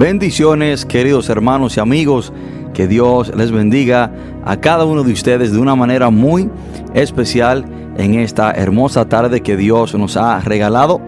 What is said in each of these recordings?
Bendiciones, queridos hermanos y amigos. Que Dios les bendiga a cada uno de ustedes de una manera muy especial en esta hermosa tarde que Dios nos ha regalado.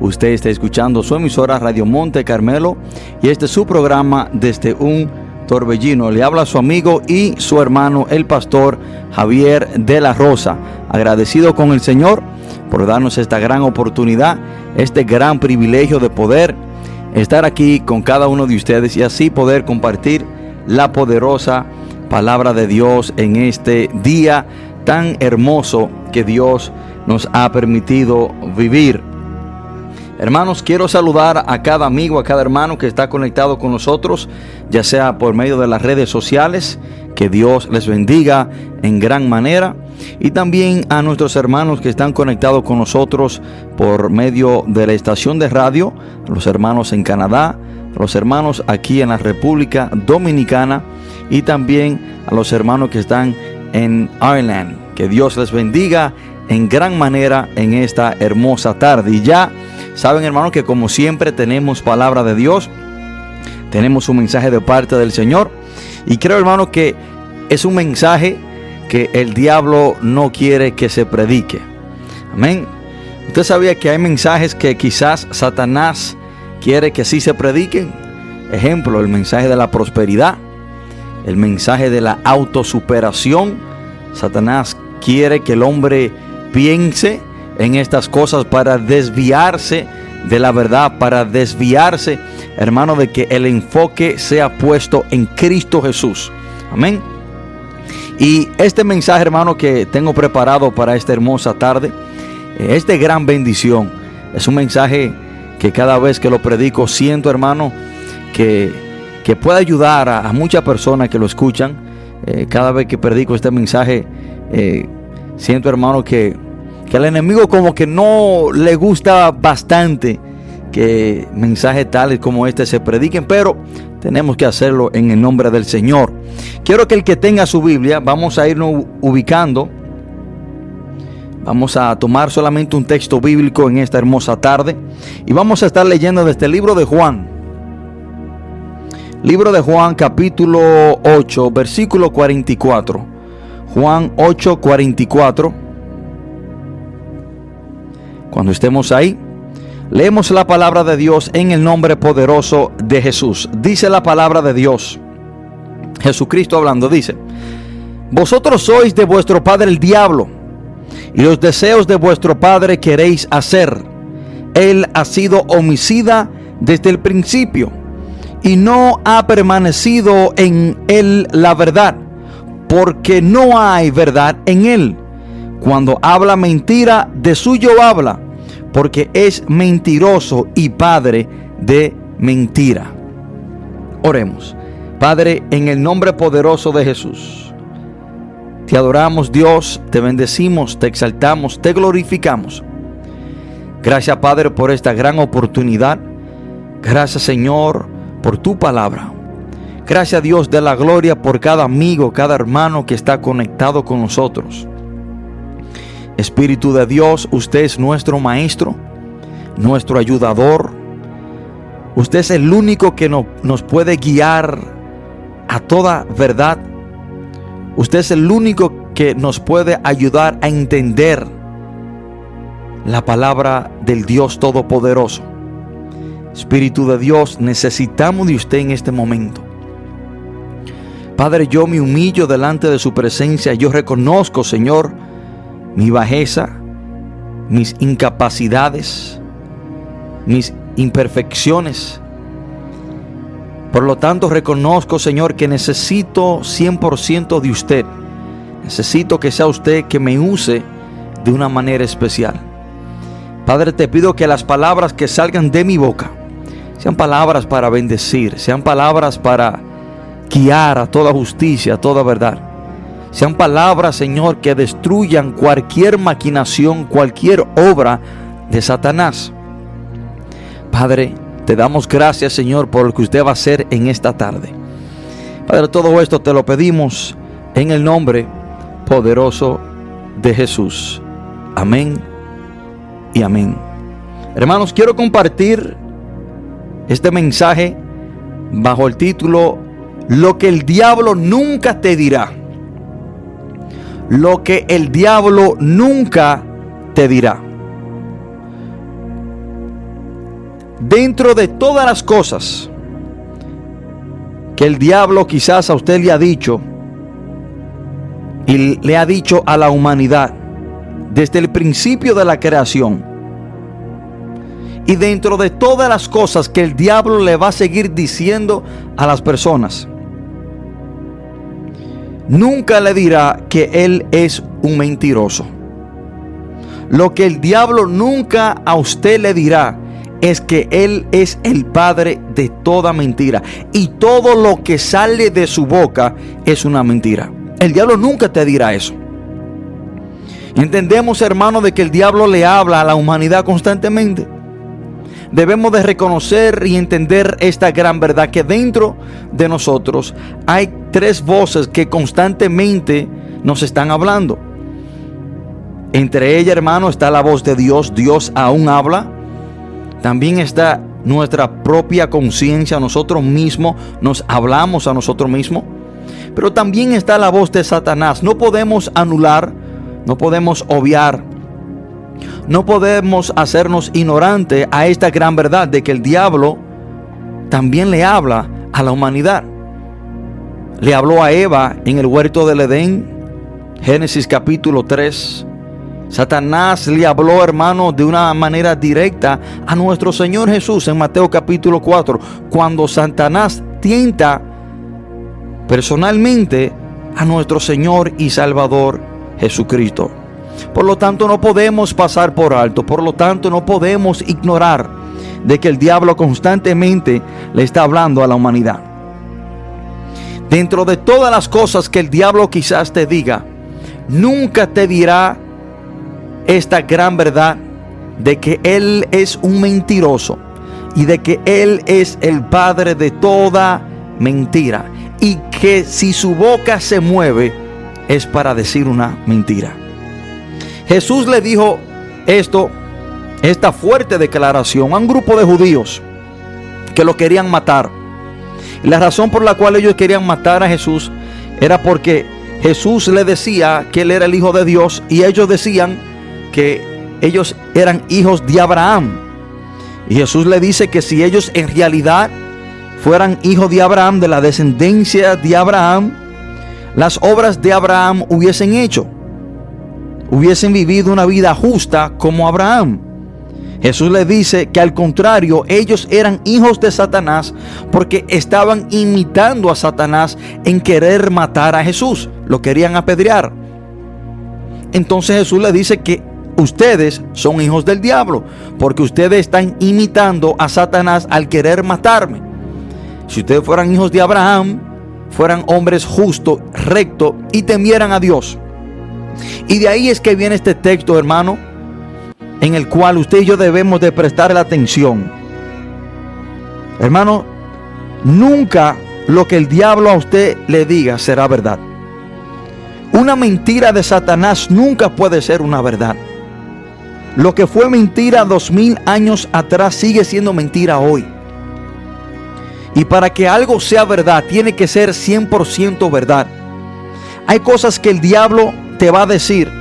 Usted está escuchando su emisora Radio Monte Carmelo y este es su programa desde un torbellino. Le habla su amigo y su hermano, el pastor Javier de la Rosa. Agradecido con el Señor por darnos esta gran oportunidad, este gran privilegio de poder estar aquí con cada uno de ustedes y así poder compartir la poderosa palabra de Dios en este día tan hermoso que Dios nos ha permitido vivir. Hermanos, quiero saludar a cada amigo, a cada hermano que está conectado con nosotros, ya sea por medio de las redes sociales, que Dios les bendiga en gran manera, y también a nuestros hermanos que están conectados con nosotros por medio de la estación de radio, los hermanos en Canadá, los hermanos aquí en la República Dominicana y también a los hermanos que están en Ireland. Que Dios les bendiga en gran manera en esta hermosa tarde. Y ya Saben hermanos que como siempre tenemos palabra de Dios, tenemos un mensaje de parte del Señor y creo hermano que es un mensaje que el diablo no quiere que se predique. Amén. Usted sabía que hay mensajes que quizás Satanás quiere que sí se prediquen. Ejemplo, el mensaje de la prosperidad, el mensaje de la autosuperación. Satanás quiere que el hombre piense en estas cosas para desviarse de la verdad, para desviarse, hermano, de que el enfoque sea puesto en Cristo Jesús. Amén. Y este mensaje, hermano, que tengo preparado para esta hermosa tarde, eh, es de gran bendición. Es un mensaje que cada vez que lo predico siento, hermano, que, que puede ayudar a, muchas personas que lo escuchan. Eh, cada vez que predico este mensaje, eh, siento, hermano, que que al enemigo como que no le gusta bastante que mensajes tales como este se prediquen, pero tenemos que hacerlo en el nombre del Señor. Quiero que el que tenga su Biblia, vamos a irnos ubicando. Vamos a tomar solamente un texto bíblico en esta hermosa tarde y vamos a estar leyendo desde el libro de Juan. Libro de Juan capítulo 8, versículo 44. Juan 8, 44. Cuando estemos ahí, leemos la palabra de Dios en el nombre poderoso de Jesús. Dice la palabra de Dios. Jesucristo hablando, dice, vosotros sois de vuestro padre el diablo, y los deseos de vuestro padre queréis hacer. Él ha sido homicida desde el principio, y no ha permanecido en él la verdad, porque no hay verdad en él. Cuando habla mentira, de suyo habla, porque es mentiroso y padre de mentira. Oremos. Padre, en el nombre poderoso de Jesús, te adoramos Dios, te bendecimos, te exaltamos, te glorificamos. Gracias Padre por esta gran oportunidad. Gracias Señor por tu palabra. Gracias Dios de la gloria por cada amigo, cada hermano que está conectado con nosotros. Espíritu de Dios, usted es nuestro maestro, nuestro ayudador. Usted es el único que nos puede guiar a toda verdad. Usted es el único que nos puede ayudar a entender la palabra del Dios Todopoderoso. Espíritu de Dios, necesitamos de usted en este momento. Padre, yo me humillo delante de su presencia. Yo reconozco, Señor, mi bajeza, mis incapacidades, mis imperfecciones. Por lo tanto, reconozco, Señor, que necesito 100% de usted. Necesito que sea usted que me use de una manera especial. Padre, te pido que las palabras que salgan de mi boca sean palabras para bendecir, sean palabras para guiar a toda justicia, a toda verdad. Sean palabras, Señor, que destruyan cualquier maquinación, cualquier obra de Satanás. Padre, te damos gracias, Señor, por lo que usted va a hacer en esta tarde. Padre, todo esto te lo pedimos en el nombre poderoso de Jesús. Amén y amén. Hermanos, quiero compartir este mensaje bajo el título Lo que el diablo nunca te dirá. Lo que el diablo nunca te dirá. Dentro de todas las cosas que el diablo quizás a usted le ha dicho y le ha dicho a la humanidad desde el principio de la creación, y dentro de todas las cosas que el diablo le va a seguir diciendo a las personas, nunca le dirá que él es un mentiroso. Lo que el diablo nunca a usted le dirá es que él es el padre de toda mentira. Y todo lo que sale de su boca es una mentira. El diablo nunca te dirá eso. Entendemos, hermano, de que el diablo le habla a la humanidad constantemente debemos de reconocer y entender esta gran verdad que dentro de nosotros hay tres voces que constantemente nos están hablando. Entre ellas, hermano, está la voz de Dios. Dios aún habla. También está nuestra propia conciencia. Nosotros mismos nos hablamos a nosotros mismos. Pero también está la voz de Satanás. No podemos anular, no podemos obviar no podemos hacernos ignorantes a esta gran verdad de que el diablo también le habla a la humanidad. Le habló a Eva en el huerto del Edén, Génesis capítulo 3. Satanás le habló, hermano, de una manera directa a nuestro Señor Jesús en Mateo capítulo 4, cuando Satanás tienta personalmente a nuestro Señor y Salvador Jesucristo. Por lo tanto, no podemos pasar por alto. Por lo tanto, no podemos ignorar de que el diablo constantemente le está hablando a la humanidad. Dentro de todas las cosas que el diablo quizás te diga, nunca te dirá esta gran verdad de que Él es un mentiroso y de que Él es el padre de toda mentira y que si su boca se mueve es para decir una mentira. Jesús le dijo esto, esta fuerte declaración a un grupo de judíos que lo querían matar. La razón por la cual ellos querían matar a Jesús era porque Jesús le decía que él era el hijo de Dios y ellos decían que ellos eran hijos de Abraham. Y Jesús le dice que si ellos en realidad fueran hijos de Abraham, de la descendencia de Abraham, las obras de Abraham hubiesen hecho hubiesen vivido una vida justa como Abraham. Jesús les dice que al contrario, ellos eran hijos de Satanás porque estaban imitando a Satanás en querer matar a Jesús. Lo querían apedrear. Entonces Jesús les dice que ustedes son hijos del diablo porque ustedes están imitando a Satanás al querer matarme. Si ustedes fueran hijos de Abraham, fueran hombres justos, rectos y temieran a Dios. Y de ahí es que viene este texto, hermano, en el cual usted y yo debemos de prestar la atención. Hermano, nunca lo que el diablo a usted le diga será verdad. Una mentira de Satanás nunca puede ser una verdad. Lo que fue mentira dos mil años atrás sigue siendo mentira hoy. Y para que algo sea verdad, tiene que ser 100% verdad. Hay cosas que el diablo te va a decir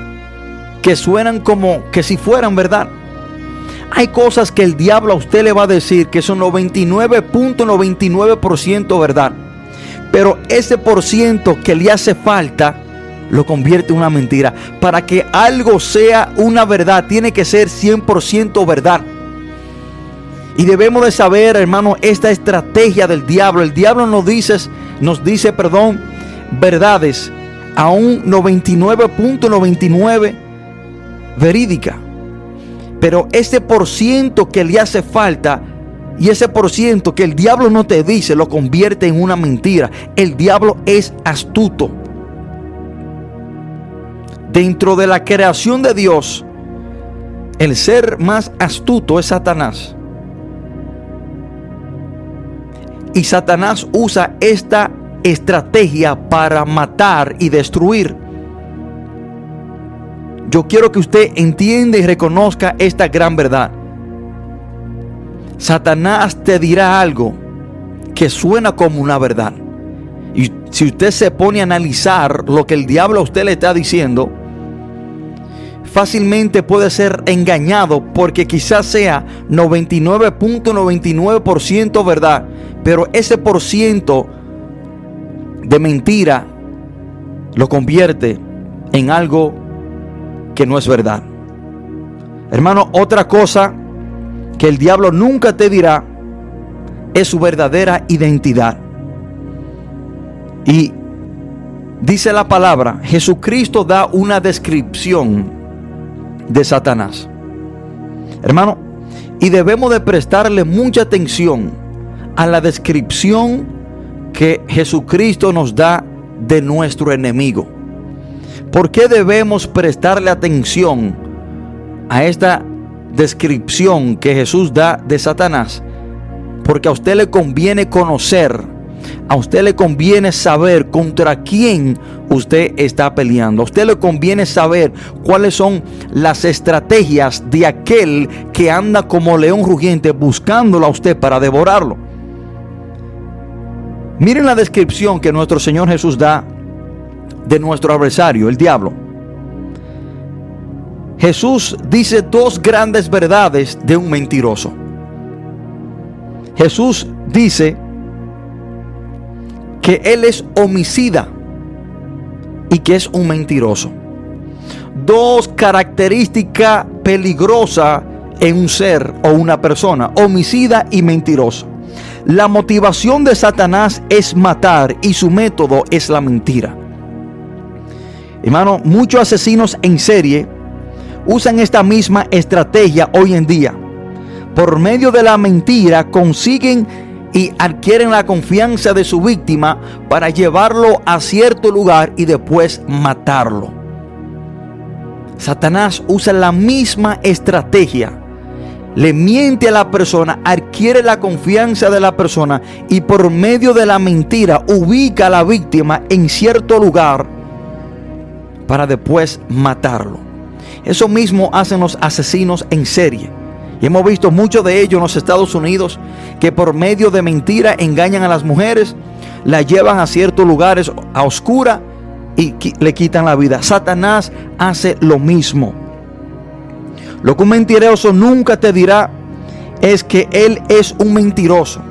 que suenan como que si fueran verdad. Hay cosas que el diablo a usted le va a decir que son 99.99% verdad. Pero ese por ciento que le hace falta lo convierte en una mentira. Para que algo sea una verdad, tiene que ser 100% verdad. Y debemos de saber, hermano, esta estrategia del diablo. El diablo nos dice, nos dice, perdón, verdades a un 99.99 verídica. Pero ese por ciento que le hace falta y ese por ciento que el diablo no te dice lo convierte en una mentira. El diablo es astuto. Dentro de la creación de Dios, el ser más astuto es Satanás. Y Satanás usa esta estrategia para matar y destruir. Yo quiero que usted entienda y reconozca esta gran verdad. Satanás te dirá algo que suena como una verdad. Y si usted se pone a analizar lo que el diablo a usted le está diciendo, fácilmente puede ser engañado porque quizás sea 99.99% verdad, pero ese por ciento de mentira lo convierte en algo que no es verdad. Hermano, otra cosa que el diablo nunca te dirá es su verdadera identidad. Y dice la palabra, Jesucristo da una descripción de Satanás. Hermano, y debemos de prestarle mucha atención a la descripción que Jesucristo nos da de nuestro enemigo. ¿Por qué debemos prestarle atención a esta descripción que Jesús da de Satanás? Porque a usted le conviene conocer, a usted le conviene saber contra quién usted está peleando. A usted le conviene saber cuáles son las estrategias de aquel que anda como león rugiente buscándolo a usted para devorarlo. Miren la descripción que nuestro Señor Jesús da de nuestro adversario, el diablo. Jesús dice dos grandes verdades de un mentiroso. Jesús dice que Él es homicida y que es un mentiroso. Dos características peligrosas en un ser o una persona, homicida y mentiroso. La motivación de Satanás es matar y su método es la mentira. Hermano, muchos asesinos en serie usan esta misma estrategia hoy en día. Por medio de la mentira consiguen y adquieren la confianza de su víctima para llevarlo a cierto lugar y después matarlo. Satanás usa la misma estrategia. Le miente a la persona, adquiere la confianza de la persona y por medio de la mentira ubica a la víctima en cierto lugar para después matarlo. Eso mismo hacen los asesinos en serie. Y hemos visto muchos de ellos en los Estados Unidos que por medio de mentira engañan a las mujeres, la llevan a ciertos lugares a oscura y le quitan la vida. Satanás hace lo mismo. Lo que un mentiroso nunca te dirá es que él es un mentiroso.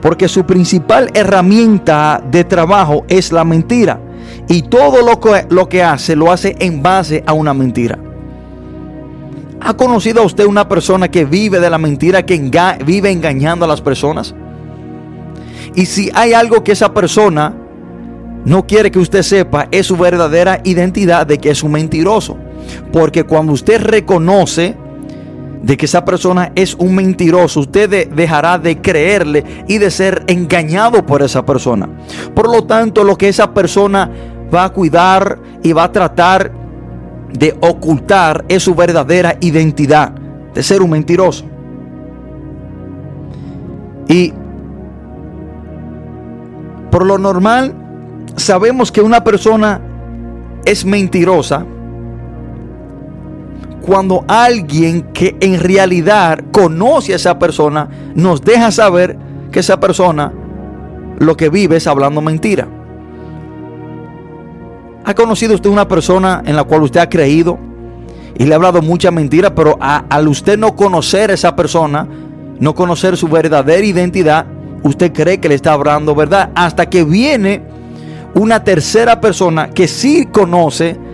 Porque su principal herramienta de trabajo es la mentira. Y todo lo que, lo que hace lo hace en base a una mentira. ¿Ha conocido a usted una persona que vive de la mentira, que vive engañando a las personas? Y si hay algo que esa persona no quiere que usted sepa, es su verdadera identidad de que es un mentiroso. Porque cuando usted reconoce de que esa persona es un mentiroso, usted dejará de creerle y de ser engañado por esa persona. Por lo tanto, lo que esa persona va a cuidar y va a tratar de ocultar es su verdadera identidad de ser un mentiroso. Y por lo normal sabemos que una persona es mentirosa cuando alguien que en realidad conoce a esa persona nos deja saber que esa persona lo que vive es hablando mentira. ¿Ha conocido usted una persona en la cual usted ha creído y le ha hablado mucha mentira, pero al usted no conocer a esa persona, no conocer su verdadera identidad, usted cree que le está hablando verdad hasta que viene una tercera persona que sí conoce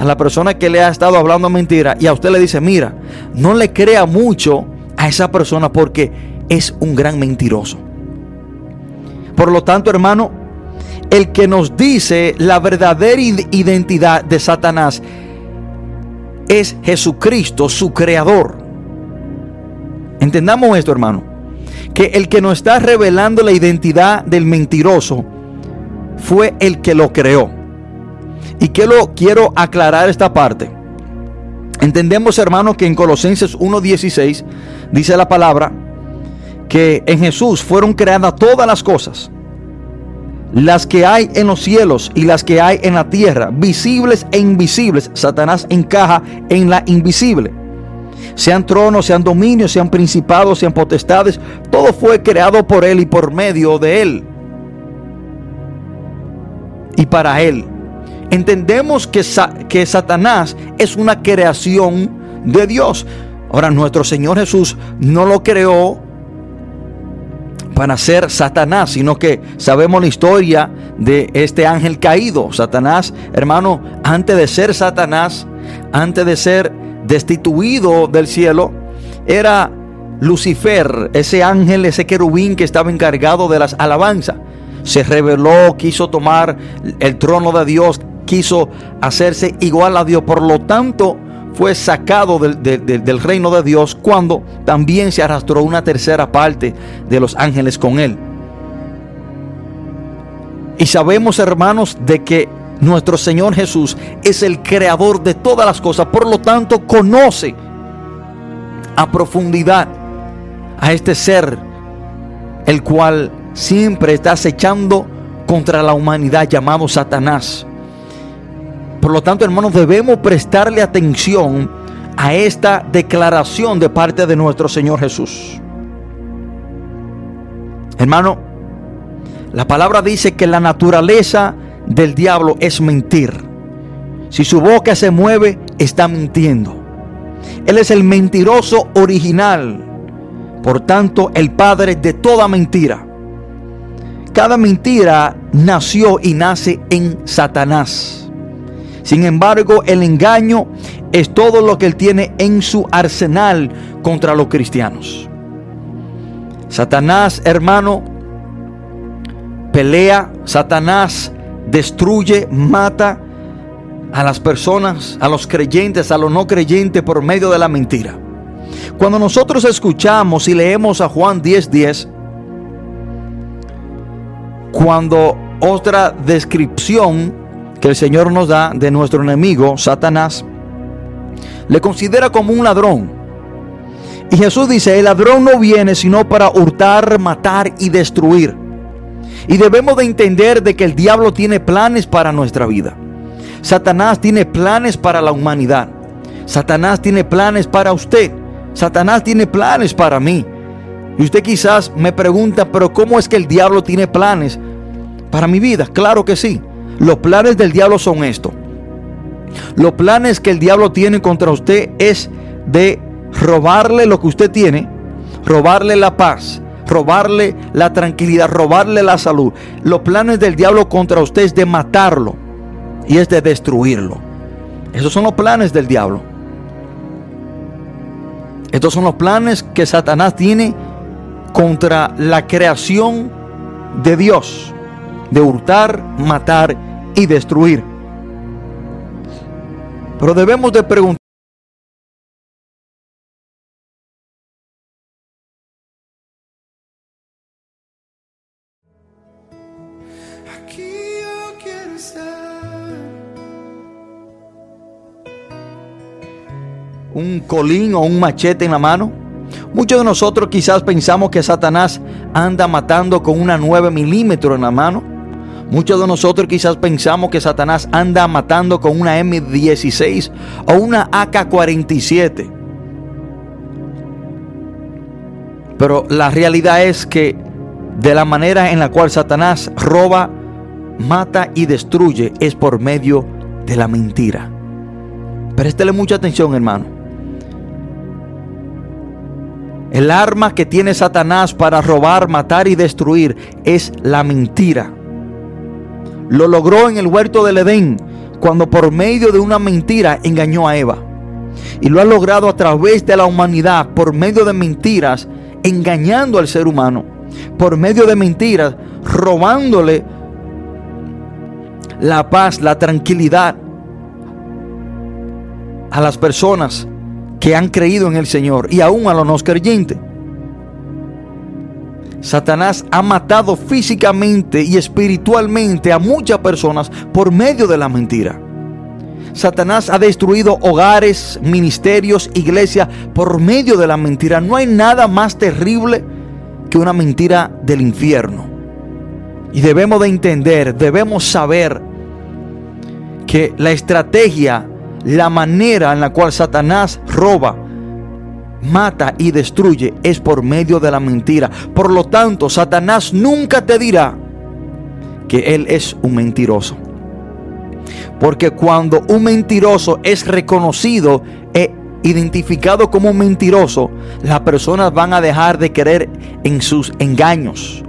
a la persona que le ha estado hablando mentira y a usted le dice, mira, no le crea mucho a esa persona porque es un gran mentiroso. Por lo tanto, hermano, el que nos dice la verdadera identidad de Satanás es Jesucristo, su creador. Entendamos esto, hermano. Que el que nos está revelando la identidad del mentiroso fue el que lo creó. Y que lo quiero aclarar esta parte. Entendemos, hermano, que en Colosenses 1:16 dice la palabra que en Jesús fueron creadas todas las cosas las que hay en los cielos y las que hay en la tierra, visibles e invisibles. Satanás encaja en la invisible. Sean tronos, sean dominios, sean principados, sean potestades, todo fue creado por Él y por medio de Él. Y para Él. Entendemos que, que Satanás es una creación de Dios. Ahora, nuestro Señor Jesús no lo creó para ser Satanás, sino que sabemos la historia de este ángel caído. Satanás, hermano, antes de ser Satanás, antes de ser destituido del cielo, era Lucifer, ese ángel, ese querubín que estaba encargado de las alabanzas. Se rebeló, quiso tomar el trono de Dios, quiso hacerse igual a Dios. Por lo tanto, fue sacado del, reino de Dios cuando también se arrastró una tercera parte de los ángeles con él. Y sabemos, hermanos, de que nuestro Señor Jesús es el creador de todas las cosas. Por lo tanto, conoce a profundidad a este ser, el cual siempre está acechando contra la humanidad llamado Satanás. Por lo tanto, hermanos, debemos prestarle atención a esta declaración de parte de nuestro Señor Jesús. Hermano, la palabra dice que la naturaleza del diablo es mentir. Si su boca se mueve, está mintiendo. Él es el mentiroso original. Por tanto, el padre de toda mentira. Cada mentira nació y nace en Satanás. Sin embargo, el engaño es todo lo que él tiene en su arsenal contra los cristianos. Satanás, hermano, pelea, Satanás destruye, mata a las personas, a los creyentes, a los no creyentes por medio de la mentira. Cuando nosotros escuchamos y leemos a Juan 10:10, 10, cuando otra descripción que el Señor nos da de nuestro enemigo, Satanás, le considera como un ladrón. Y Jesús dice, el ladrón no viene sino para hurtar, matar y destruir. Y debemos de entender de que el diablo tiene planes para nuestra vida. Satanás tiene planes para la humanidad. Satanás tiene planes para usted. Satanás tiene planes para mí. Y usted quizás me pregunta, pero ¿cómo es que el diablo tiene planes para mi vida? Claro que sí. Los planes del diablo son estos. Los planes que el diablo tiene contra usted es de robarle lo que usted tiene, robarle la paz, robarle la tranquilidad, robarle la salud. Los planes del diablo contra usted es de matarlo y es de destruirlo. Esos son los planes del diablo. Estos son los planes que Satanás tiene contra la creación de Dios, de hurtar, matar y destruir. Pero debemos de preguntar. un colín o un machete en la mano. Muchos de nosotros quizás pensamos que Satanás anda matando con una 9 milímetros en la mano. Muchos de nosotros quizás pensamos que Satanás anda matando con una M16 o una AK-47. Pero la realidad es que de la manera en la cual Satanás roba, mata y destruye es por medio de la mentira. Préstele mucha atención, hermano. El arma que tiene Satanás para robar, matar y destruir es la mentira. Lo logró en el huerto del Edén, cuando por medio de una mentira engañó a Eva. Y lo ha logrado a través de la humanidad, por medio de mentiras, engañando al ser humano. Por medio de mentiras, robándole la paz, la tranquilidad a las personas que han creído en el Señor y aún a los no creyentes. Satanás ha matado físicamente y espiritualmente a muchas personas por medio de la mentira. Satanás ha destruido hogares, ministerios, iglesias por medio de la mentira. No hay nada más terrible que una mentira del infierno. Y debemos de entender, debemos saber que la estrategia, la manera en la cual Satanás roba, mata y destruye es por medio de la mentira. Por lo tanto, Satanás nunca te dirá que él es un mentiroso. Porque cuando un mentiroso es reconocido e identificado como un mentiroso, las personas van a dejar de creer en sus engaños.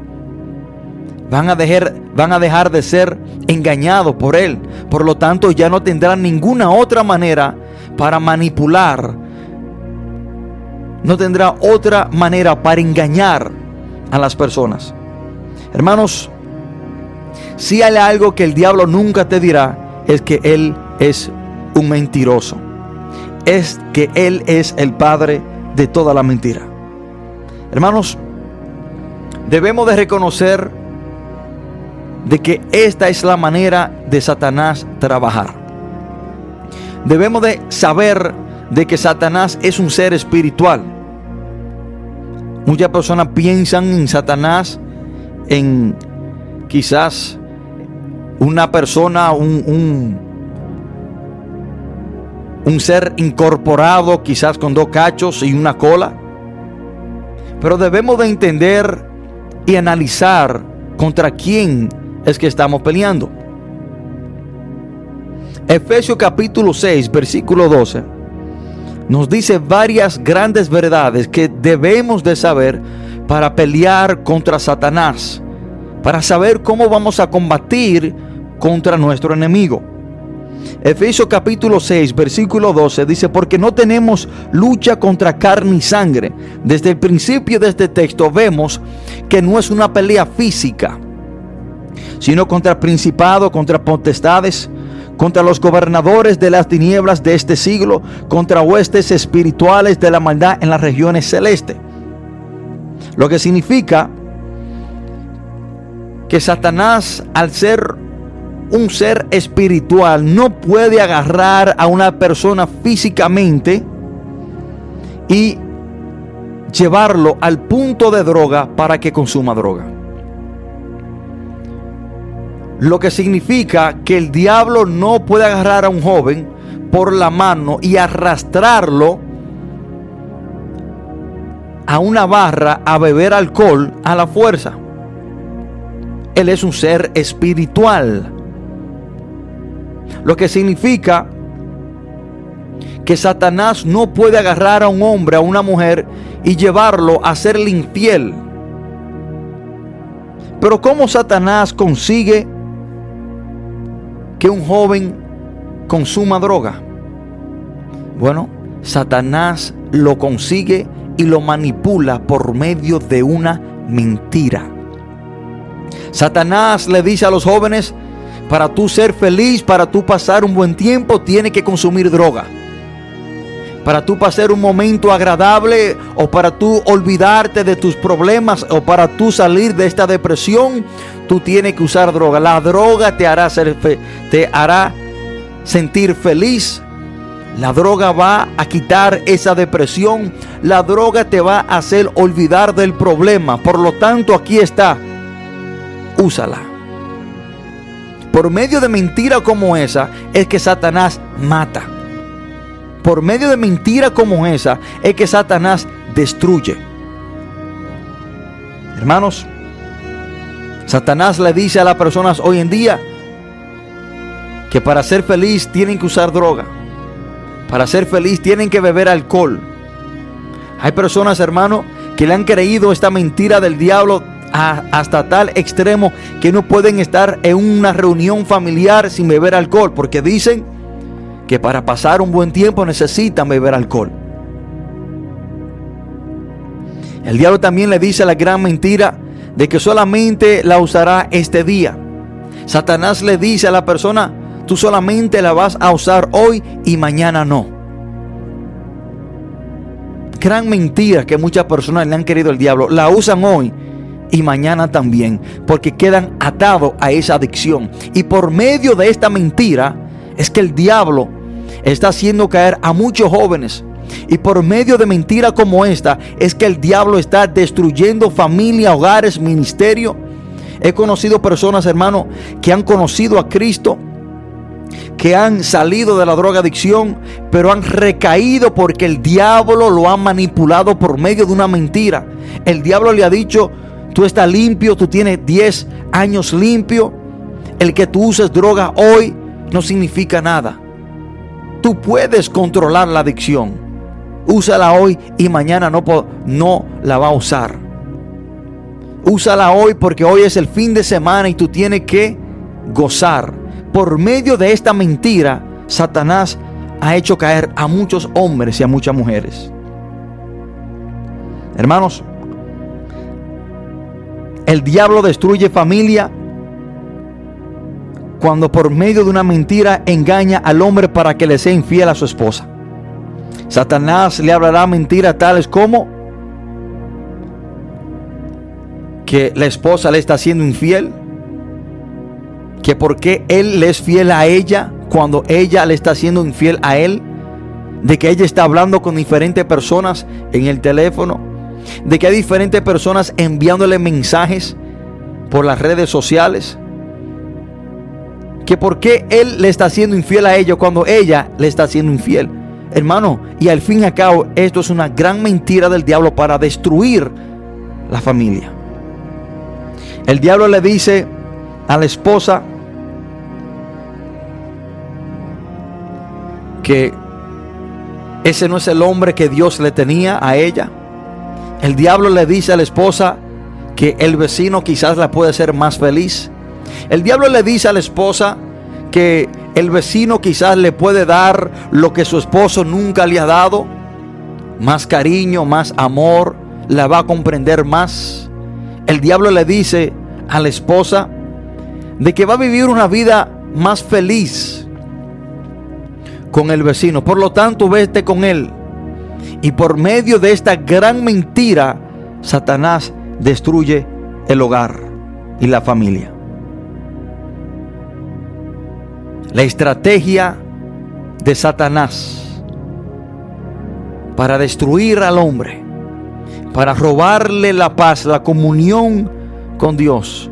Van a, dejar, van a dejar de ser engañados por él. Por lo tanto, ya no tendrán ninguna otra manera para manipular. No tendrá otra manera para engañar a las personas. Hermanos, si hay algo que el diablo nunca te dirá, es que él es un mentiroso. Es que él es el padre de toda la mentira. Hermanos, debemos de reconocer de que esta es la manera de Satanás trabajar. Debemos de saber de que Satanás es un ser espiritual. Muchas personas piensan en Satanás en quizás una persona, un, un, ser incorporado, quizás con dos cachos y una cola. Pero debemos de entender y analizar contra quién es que estamos peleando. Efesios capítulo 6, versículo 12, nos dice varias grandes verdades que debemos de saber para pelear contra Satanás, para saber cómo vamos a combatir contra nuestro enemigo. Efesios capítulo 6, versículo 12 dice, porque no tenemos lucha contra carne y sangre. Desde el principio de este texto vemos que no es una pelea física sino contra principados, contra potestades, contra los gobernadores de las tinieblas de este siglo, contra huestes espirituales de la maldad en las regiones celestes. Lo que significa que Satanás, al ser un ser espiritual, no puede agarrar a una persona físicamente y llevarlo al punto de droga para que consuma droga. Lo que significa que el diablo no puede agarrar a un joven por la mano y arrastrarlo a una barra a beber alcohol a la fuerza. Él es un ser espiritual. Lo que significa que Satanás no puede agarrar a un hombre, a una mujer y llevarlo a serle infiel. Pero ¿cómo Satanás consigue que un joven consuma droga? Bueno, Satanás lo consigue y lo manipula por medio de una mentira. Satanás le dice a los jóvenes, para tú ser feliz, para tú pasar un buen tiempo, tiene que consumir droga. Para tú pasar un momento agradable o para tú olvidarte de tus problemas o para tú salir de esta depresión, tú tienes que usar droga. La droga te hará, sentir feliz. La droga va a quitar esa depresión. La droga te va a hacer olvidar del problema. Por lo tanto, aquí está. Úsala. Por medio de mentira como esa es que Satanás mata. Por medio de mentira como esa es que Satanás destruye. Hermanos, Satanás le dice a las personas hoy en día que para ser feliz tienen que usar droga. Para ser feliz tienen que beber alcohol. Hay personas, hermano, que le han creído esta mentira del diablo hasta tal extremo que no pueden estar en una reunión familiar sin beber alcohol porque dicen que para pasar un buen tiempo necesitan beber alcohol. El diablo también le dice la gran mentira de que solamente la usará este día. Satanás le dice a la persona, tú solamente la vas a usar hoy y mañana no. Gran mentira que muchas personas le han querido el diablo. La usan hoy y mañana también, porque quedan atados a esa adicción. Y por medio de esta mentira es que el diablo está haciendo caer a muchos jóvenes y por medio de mentiras como esta es que el diablo está destruyendo familia, hogares, ministerio. He conocido personas, hermano, que han conocido a Cristo, que han salido de la drogadicción, pero han recaído porque el diablo lo ha manipulado por medio de una mentira. El diablo le ha dicho, tú estás limpio, tú tienes 10 años limpio, el que tú uses droga hoy no significa nada. Tú puedes controlar la adicción. Úsala hoy y mañana no, no la va a usar. Úsala hoy porque hoy es el fin de semana y tú tienes que gozar. Por medio de esta mentira, Satanás ha hecho caer a muchos hombres y a muchas mujeres. Hermanos, el diablo destruye familia cuando por medio de una mentira engaña al hombre para que le sea infiel a su esposa. Satanás le hablará mentiras tales como que la esposa le está siendo infiel, que por qué él le es fiel a ella cuando ella le está siendo infiel a él, de que ella está hablando con diferentes personas en el teléfono, de que hay diferentes personas enviándole mensajes por las redes sociales, que por qué él le está siendo infiel a ella cuando ella le está siendo infiel. Hermano, y al fin y al cabo, esto es una gran mentira del diablo para destruir la familia. El diablo le dice a la esposa que ese no es el hombre que Dios le tenía a ella. El diablo le dice a la esposa que el vecino quizás la puede hacer más feliz. El diablo le dice a la esposa que el vecino quizás le puede dar lo que su esposo nunca le ha dado. Más cariño, más amor, la va a comprender más. El diablo le dice a la esposa de que va a vivir una vida más feliz con el vecino. Por lo tanto, vete con él. Y por medio de esta gran mentira, Satanás destruye el hogar y la familia. La estrategia de Satanás para destruir al hombre, para robarle la paz, la comunión con Dios,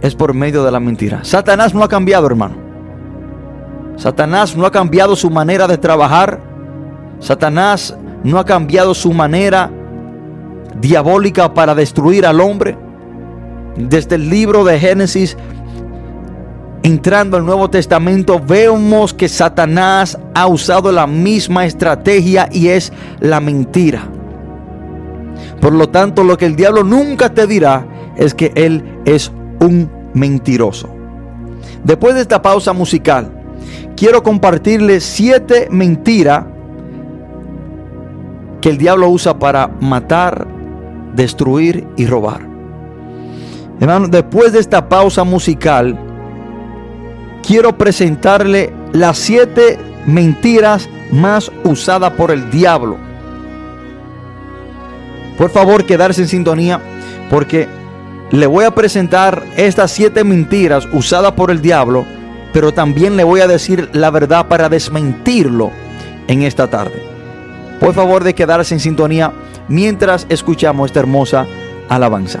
es por medio de la mentira. Satanás no ha cambiado, hermano. Satanás no ha cambiado su manera de trabajar. Satanás no ha cambiado su manera diabólica para destruir al hombre. Desde el libro de Génesis entrando al Nuevo Testamento, vemos que Satanás ha usado la misma estrategia y es la mentira. Por lo tanto, lo que el diablo nunca te dirá es que él es un mentiroso. Después de esta pausa musical, quiero compartirles siete mentiras que el diablo usa para matar, destruir y robar. Hermano, después de esta pausa musical, quiero presentarle las siete mentiras más usadas por el diablo. Por favor, quedarse en sintonía porque le voy a presentar estas siete mentiras usadas por el diablo, pero también le voy a decir la verdad para desmentirlo en esta tarde. Por favor, de quedarse en sintonía mientras escuchamos esta hermosa alabanza.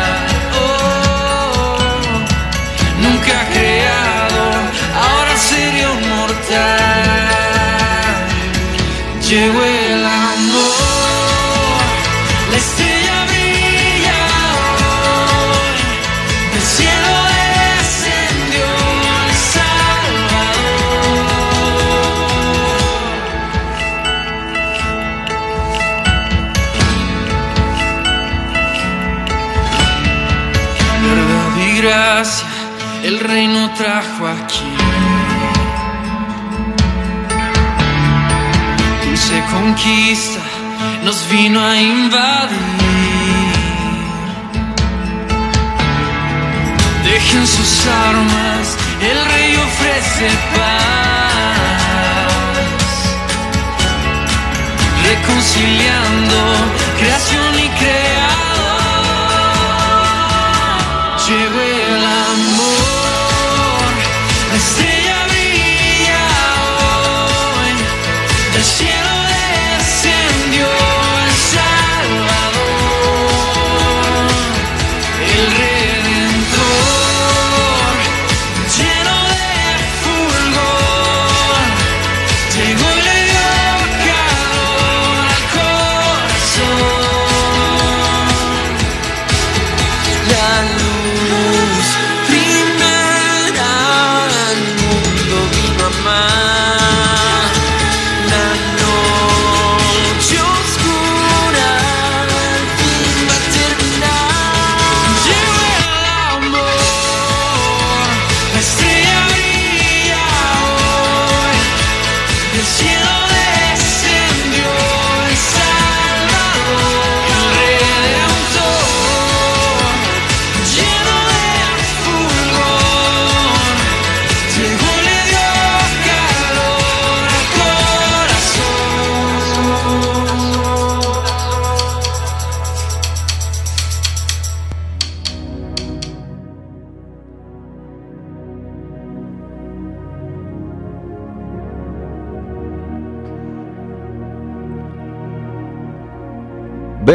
vino a invadir. Dejen sus armas, el rey ofrece paz. Reconciliando creación y creador.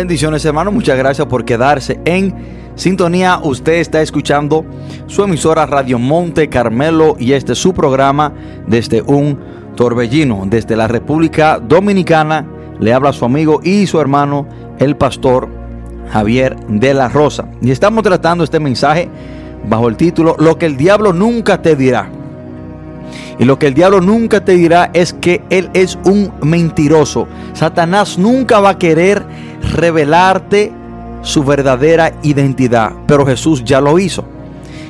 Bendiciones hermanos, muchas gracias por quedarse en sintonía. Usted está escuchando su emisora Radio Monte Carmelo y este es su programa desde un torbellino, desde la República Dominicana. Le habla su amigo y su hermano, el pastor Javier de la Rosa. Y estamos tratando este mensaje bajo el título Lo que el diablo nunca te dirá. Y lo que el diablo nunca te dirá es que él es un mentiroso. Satanás nunca va a querer revelarte su verdadera identidad. Pero Jesús ya lo hizo.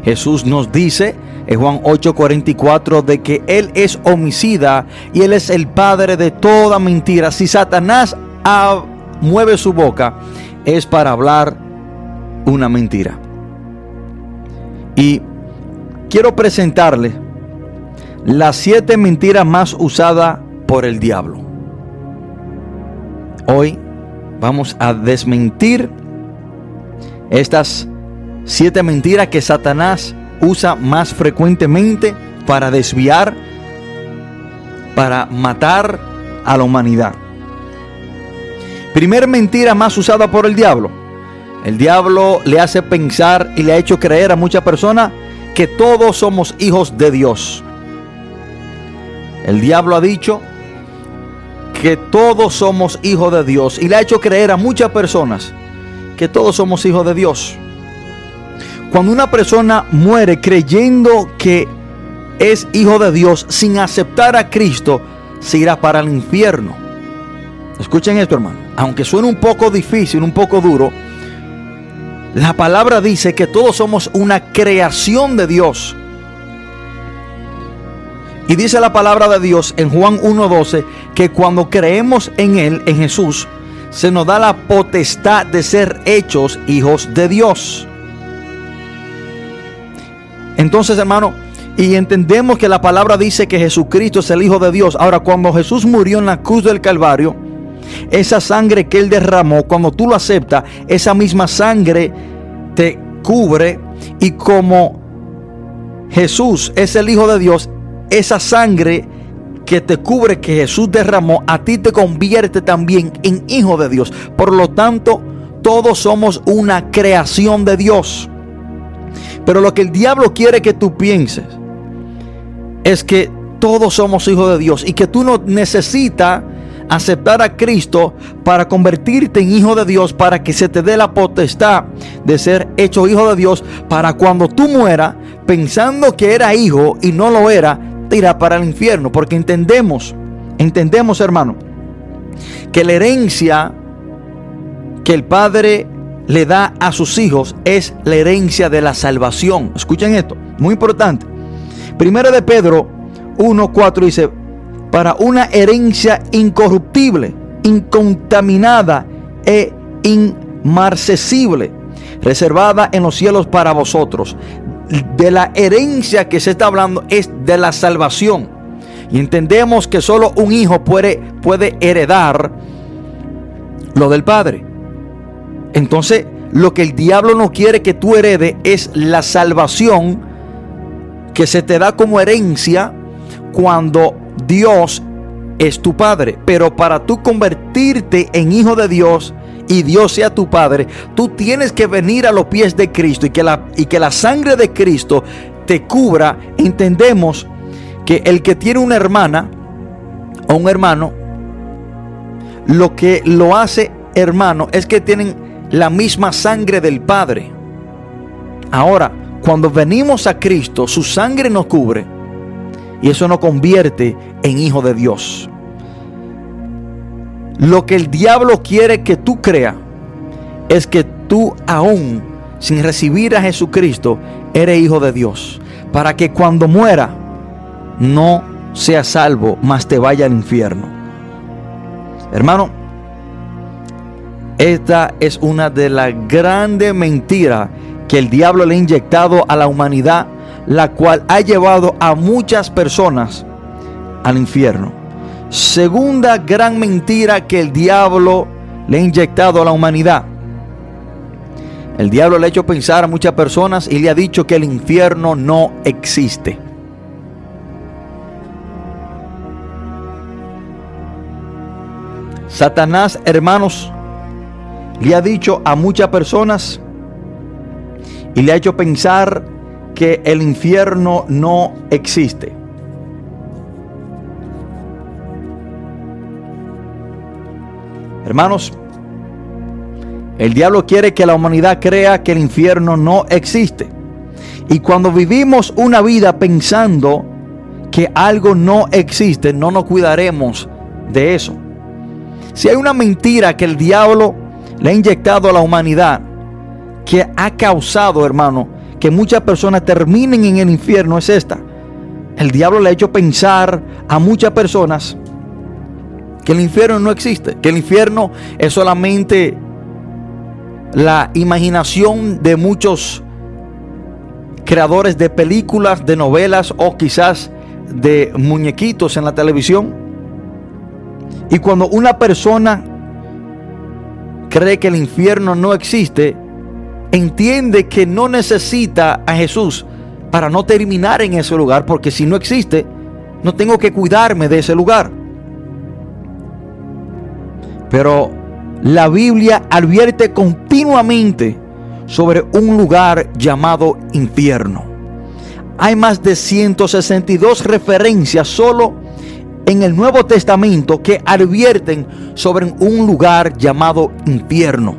Jesús nos dice en Juan 8:44 de que Él es homicida y Él es el padre de toda mentira. Si Satanás mueve su boca es para hablar una mentira. Y quiero presentarle las siete mentiras más usadas por el diablo. Hoy vamos a desmentir estas siete mentiras que Satanás usa más frecuentemente para desviar, para matar a la humanidad. Primer mentira más usada por el diablo. El diablo le hace pensar y le ha hecho creer a muchas personas que todos somos hijos de Dios. El diablo ha dicho que todos somos hijos de Dios y le ha hecho creer a muchas personas que todos somos hijos de Dios. Cuando una persona muere creyendo que es hijo de Dios sin aceptar a Cristo, se irá para el infierno. Escuchen esto, hermano. Aunque suene un poco difícil, un poco duro, la palabra dice que todos somos una creación de Dios. Y dice la palabra de Dios en Juan 1.12 que cuando creemos en Él, en Jesús, se nos da la potestad de ser hechos hijos de Dios. Entonces, hermano, y entendemos que la palabra dice que Jesucristo es el Hijo de Dios. Ahora, cuando Jesús murió en la cruz del Calvario, esa sangre que Él derramó, cuando tú lo aceptas, esa misma sangre te cubre y como Jesús es el Hijo de Dios, esa sangre que te cubre que Jesús derramó, a ti te convierte también en hijo de Dios. Por lo tanto, todos somos una creación de Dios. Pero lo que el diablo quiere que tú pienses es que todos somos hijos de Dios y que tú no necesitas aceptar a Cristo para convertirte en hijo de Dios, para que se te dé la potestad de ser hecho hijo de Dios, para cuando tú mueras pensando que era hijo y no lo era, te irá para el infierno, porque entendemos, entendemos hermano, que la herencia que el Padre le da a sus hijos es la herencia de la salvación. Escuchen esto, muy importante. Primera de Pedro 1.4 dice, para una herencia incorruptible, incontaminada e inmarcesible, reservada en los cielos para vosotros. De la herencia que se está hablando es de la salvación. Y entendemos que solo un hijo puede, puede heredar lo del padre. Entonces, lo que el diablo no quiere que tú heredes es la salvación que se te da como herencia cuando Dios es tu padre. Pero para tú convertirte en hijo de Dios y Dios sea tu padre, tú tienes que venir a los pies de Cristo y que la, y que la sangre de Cristo te cubra. Entendemos que el que tiene una hermana o un hermano, lo que lo hace hermano es que tienen la misma sangre del Padre. Ahora, cuando venimos a Cristo, su sangre nos cubre y eso nos convierte en hijo de Dios. Lo que el diablo quiere que tú creas es que tú aún sin recibir a Jesucristo eres hijo de Dios. Para que cuando muera no sea salvo, mas te vaya al infierno. Hermano, esta es una de las grandes mentiras que el diablo le ha inyectado a la humanidad, la cual ha llevado a muchas personas al infierno. Segunda gran mentira que el diablo le ha inyectado a la humanidad. El diablo le ha hecho pensar a muchas personas y le ha dicho que el infierno no existe. Satanás, hermanos, le ha dicho a muchas personas y le ha hecho pensar que el infierno no existe. Hermanos, el diablo quiere que la humanidad crea que el infierno no existe. Y cuando vivimos una vida pensando que algo no existe, no nos cuidaremos de eso. Si hay una mentira que el diablo le ha inyectado a la humanidad, que ha causado, hermano, que muchas personas terminen en el infierno, es esta. El diablo le ha hecho pensar a muchas personas que el infierno no existe, que el infierno es solamente la imaginación de muchos creadores de películas, de novelas o quizás de muñequitos en la televisión. Y cuando una persona cree que el infierno no existe, entiende que no necesita a Jesús para no terminar en ese lugar, porque si no existe, no tengo que cuidarme de ese lugar. Pero la Biblia advierte continuamente sobre un lugar llamado infierno. Hay más de 162 referencias solo en el Nuevo Testamento que advierten sobre un lugar llamado infierno.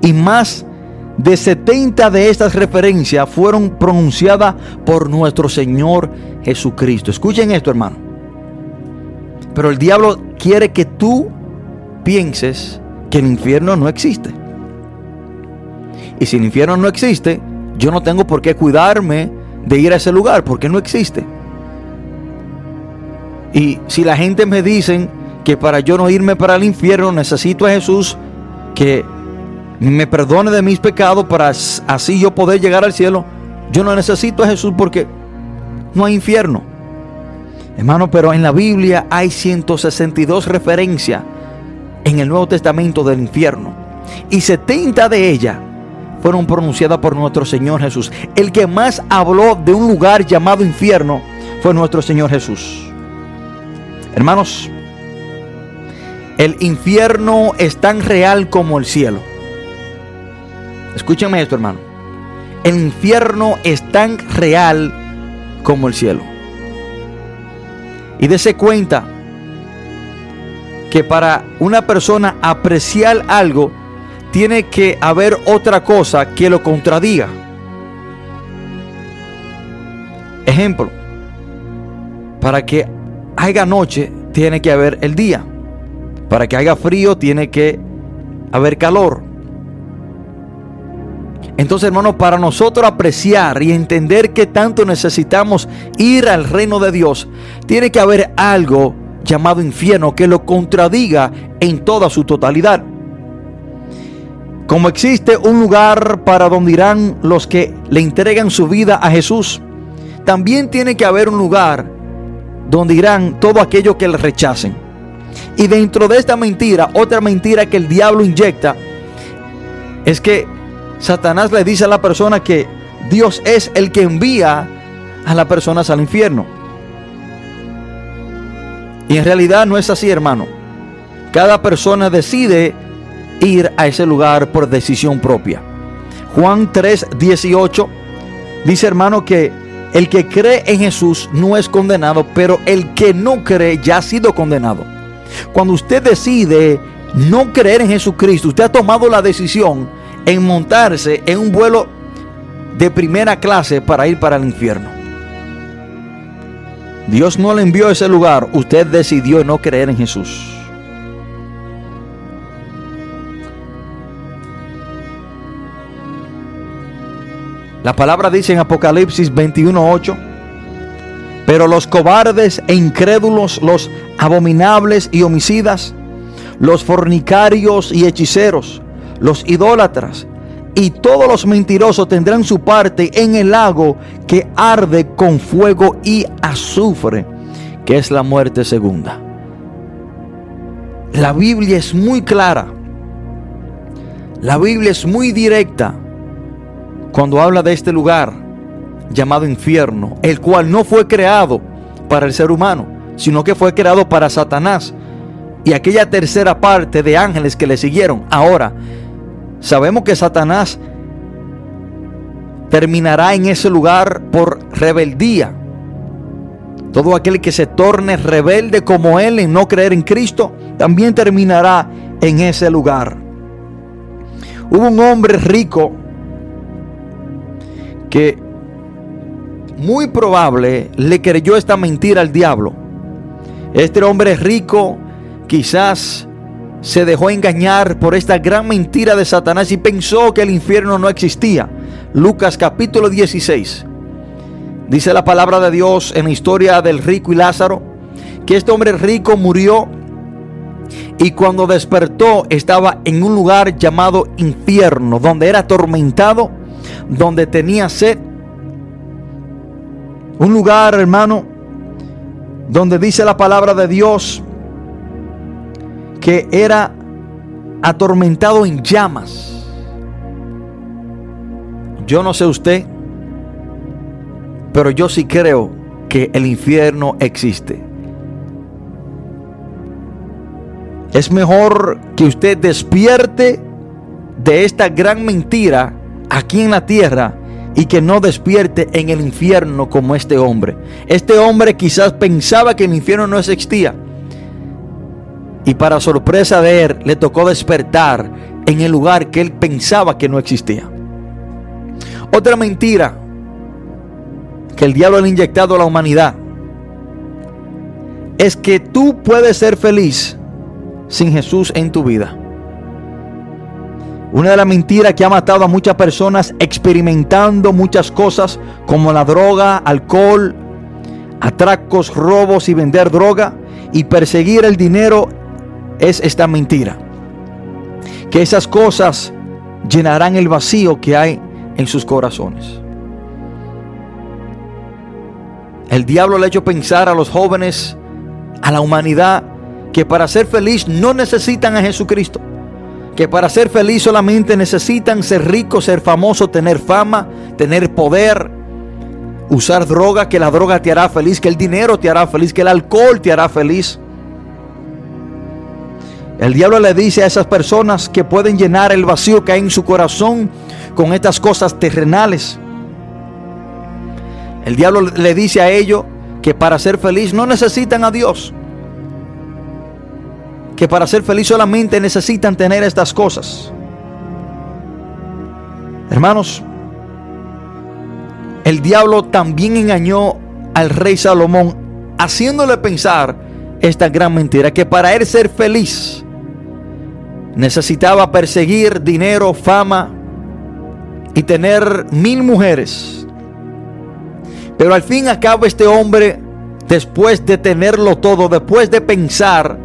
Y más de 70 de estas referencias fueron pronunciadas por nuestro Señor Jesucristo. Escuchen esto, hermano. Pero el diablo quiere que tú pienses que el infierno no existe. Y si el infierno no existe, yo no tengo por qué cuidarme de ir a ese lugar, porque no existe. Y si la gente me dicen que para yo no irme para el infierno necesito a Jesús que me perdone de mis pecados para así yo poder llegar al cielo, yo no necesito a Jesús porque no hay infierno. Hermano, pero en la Biblia hay 162 referencias en el Nuevo Testamento del infierno. Y 70 de ellas fueron pronunciadas por nuestro Señor Jesús. El que más habló de un lugar llamado infierno fue nuestro Señor Jesús. Hermanos, el infierno es tan real como el cielo. Escúchame esto, hermano. El infierno es tan real como el cielo. Y dése cuenta que para una persona apreciar algo, tiene que haber otra cosa que lo contradiga. Ejemplo, para que haya noche, tiene que haber el día. Para que haya frío, tiene que haber calor. Entonces, hermano, para nosotros apreciar y entender que tanto necesitamos ir al reino de Dios, tiene que haber algo llamado infierno que lo contradiga en toda su totalidad. Como existe un lugar para donde irán los que le entregan su vida a Jesús, también tiene que haber un lugar donde irán todo aquello que le rechacen. Y dentro de esta mentira, otra mentira que el diablo inyecta, es que Satanás le dice a la persona que Dios es el que envía a las personas al infierno. Y en realidad no es así, hermano. Cada persona decide ir a ese lugar por decisión propia. Juan 3, 18 dice, hermano, que el que cree en Jesús no es condenado, pero el que no cree ya ha sido condenado. Cuando usted decide no creer en Jesucristo, usted ha tomado la decisión en montarse en un vuelo de primera clase para ir para el infierno. Dios no le envió a ese lugar, usted decidió no creer en Jesús. La palabra dice en Apocalipsis 21:8, pero los cobardes e incrédulos, los abominables y homicidas, los fornicarios y hechiceros, los idólatras y todos los mentirosos tendrán su parte en el lago que arde con fuego y azufre, que es la muerte segunda. La Biblia es muy clara. La Biblia es muy directa cuando habla de este lugar llamado infierno, el cual no fue creado para el ser humano, sino que fue creado para Satanás y aquella tercera parte de ángeles que le siguieron. Ahora, sabemos que Satanás terminará en ese lugar por rebeldía. Todo aquel que se torne rebelde como él en no creer en Cristo, también terminará en ese lugar. Hubo un hombre rico que muy probable le creyó esta mentira al diablo. Este hombre rico quizás se dejó engañar por esta gran mentira de Satanás y pensó que el infierno no existía. Lucas capítulo 16. Dice la palabra de Dios en la historia del rico y Lázaro que este hombre rico murió y cuando despertó estaba en un lugar llamado infierno, donde era atormentado, donde tenía sed. Un lugar, hermano, donde dice la palabra de Dios que era atormentado en llamas. Yo no sé usted, pero yo sí creo que el infierno existe. Es mejor que usted despierte de esta gran mentira aquí en la tierra y que no despierte en el infierno como este hombre. Este hombre quizás pensaba que el infierno no existía. Y para sorpresa de él, le tocó despertar en el lugar que él pensaba que no existía. Otra mentira que el diablo le ha inyectado a la humanidad es que tú puedes ser feliz sin Jesús en tu vida. Una de las mentiras que ha matado a muchas personas experimentando muchas cosas como la droga, alcohol, atracos, robos y vender droga y perseguir el dinero es esta mentira. Que esas cosas llenarán el vacío que hay en sus corazones. El diablo le ha hecho pensar a los jóvenes, a la humanidad, que para ser feliz no necesitan a Jesucristo. Que para ser feliz solamente necesitan ser ricos, ser famosos, tener fama, tener poder, usar droga, que la droga te hará feliz, que el dinero te hará feliz, que el alcohol te hará feliz. El diablo le dice a esas personas que pueden llenar el vacío que hay en su corazón con estas cosas terrenales. El diablo le dice a ellos que para ser feliz no necesitan a Dios. Que para ser feliz solamente necesitan tener estas cosas. Hermanos, el diablo también engañó al rey Salomón haciéndole pensar esta gran mentira, que para él ser feliz necesitaba perseguir dinero, fama, y tener mil mujeres. Pero al fin cabo este hombre, después de tenerlo todo, después de pensar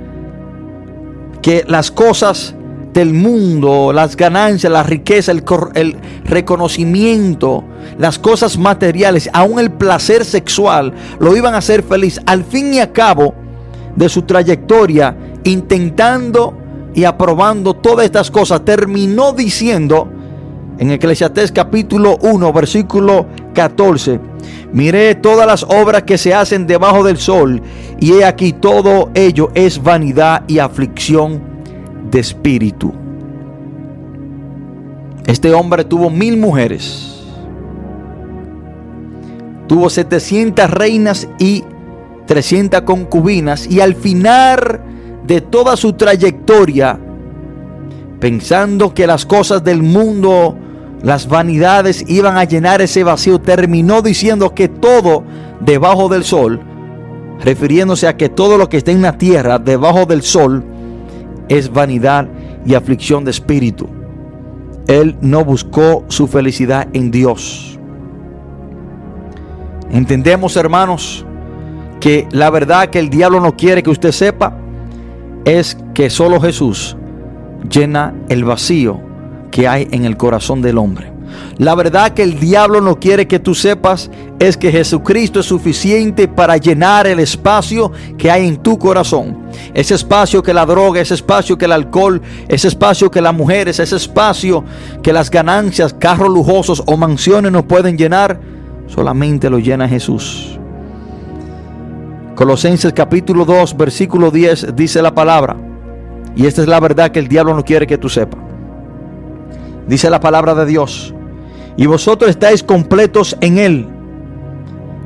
que las cosas del mundo, las ganancias, la riqueza, el, reconocimiento, las cosas materiales, aún el placer sexual, lo iban a hacer feliz. Al fin y al cabo de su trayectoria, intentando y aprobando todas estas cosas, terminó diciendo en Eclesiastés capítulo 1, versículo 14, miré todas las obras que se hacen debajo del sol, y he aquí todo ello es vanidad y aflicción de espíritu. Este hombre tuvo mil mujeres, tuvo 700 reinas y 300 concubinas, y al final de toda su trayectoria, pensando que las cosas del mundo, las vanidades iban a llenar ese vacío, terminó diciendo que todo debajo del sol, refiriéndose a que todo lo que está en la tierra debajo del sol es vanidad y aflicción de espíritu. Él no buscó su felicidad en Dios. Entendemos, hermanos, que la verdad que el diablo no quiere que usted sepa es que solo Jesús llena el vacío que hay en el corazón del hombre. La verdad que el diablo no quiere que tú sepas es que Jesucristo es suficiente para llenar el espacio que hay en tu corazón. Ese espacio que la droga, ese espacio que el alcohol, ese espacio que las mujeres, ese espacio que las ganancias, carros lujosos o mansiones no pueden llenar, solamente lo llena Jesús. Colosenses capítulo 2, versículo 10 dice la palabra. Y esta es la verdad que el diablo no quiere que tú sepas. Dice la palabra de Dios. Y vosotros estáis completos en Él,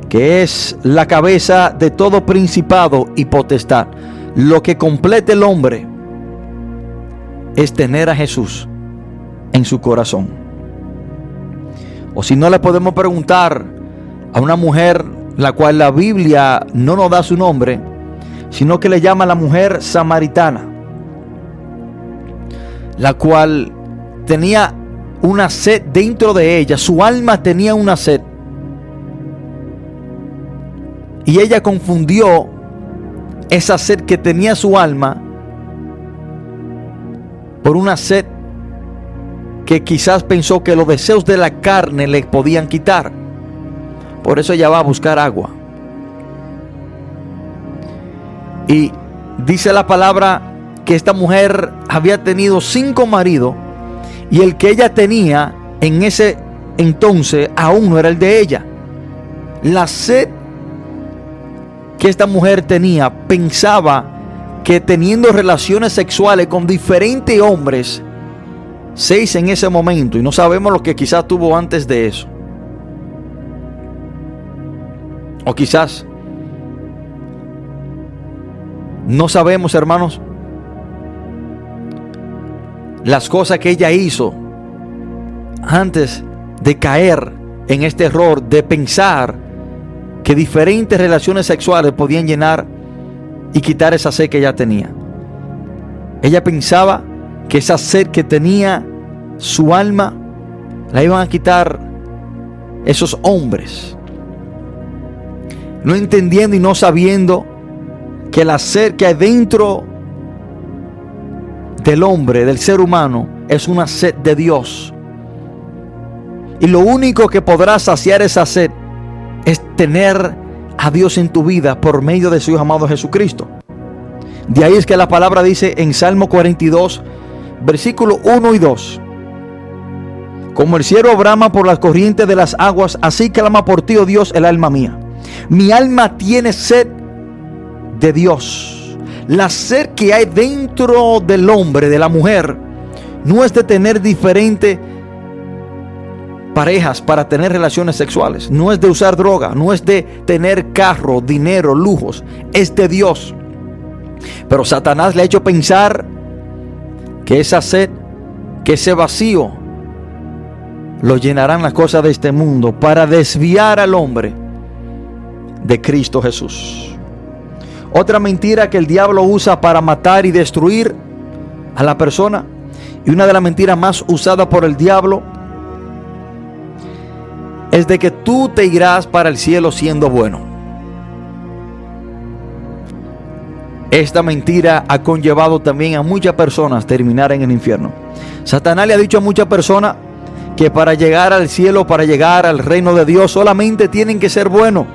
que es la cabeza de todo principado y potestad. Lo que complete el hombre es tener a Jesús en su corazón. O si no le podemos preguntar a una mujer la cual la Biblia no nos da su nombre, sino que le llama la mujer samaritana, la cual tenía una sed dentro de ella, su alma tenía una sed. Y ella confundió esa sed que tenía su alma por una sed que quizás pensó que los deseos de la carne le podían quitar. Por eso ella va a buscar agua. Y dice la palabra que esta mujer había tenido cinco maridos y el que ella tenía en ese entonces aún no era el de ella. La sed que esta mujer tenía pensaba que teniendo relaciones sexuales con diferentes hombres, seis en ese momento, y no sabemos lo que quizás tuvo antes de eso. O quizás no sabemos, hermanos, las cosas que ella hizo antes de caer en este error de pensar que diferentes relaciones sexuales podían llenar y quitar esa sed que ella tenía. Ella pensaba que esa sed que tenía su alma la iban a quitar esos hombres. No entendiendo y no sabiendo que la sed que hay dentro del hombre, del ser humano, es una sed de Dios. Y lo único que podrá saciar esa sed es tener a Dios en tu vida por medio de su amado Jesucristo. De ahí es que la palabra dice en Salmo 42, versículo 1 y 2. Como el cielo brama por las corrientes de las aguas, así clama por ti, oh Dios, el alma mía. Mi alma tiene sed de Dios. La sed que hay dentro del hombre, de la mujer, no es de tener diferentes parejas para tener relaciones sexuales. No es de usar droga, no es de tener carro, dinero, lujos. Es de Dios. Pero Satanás le ha hecho pensar que esa sed, que ese vacío, lo llenarán las cosas de este mundo para desviar al hombre de Cristo Jesús. Otra mentira que el diablo usa para matar y destruir a la persona. Y una de las mentiras más usadas por el diablo es de que tú te irás para el cielo siendo bueno. Esta mentira ha conllevado también a muchas personas terminar en el infierno. Satanás le ha dicho a muchas personas que para llegar al cielo, para llegar al reino de Dios, solamente tienen que ser buenos.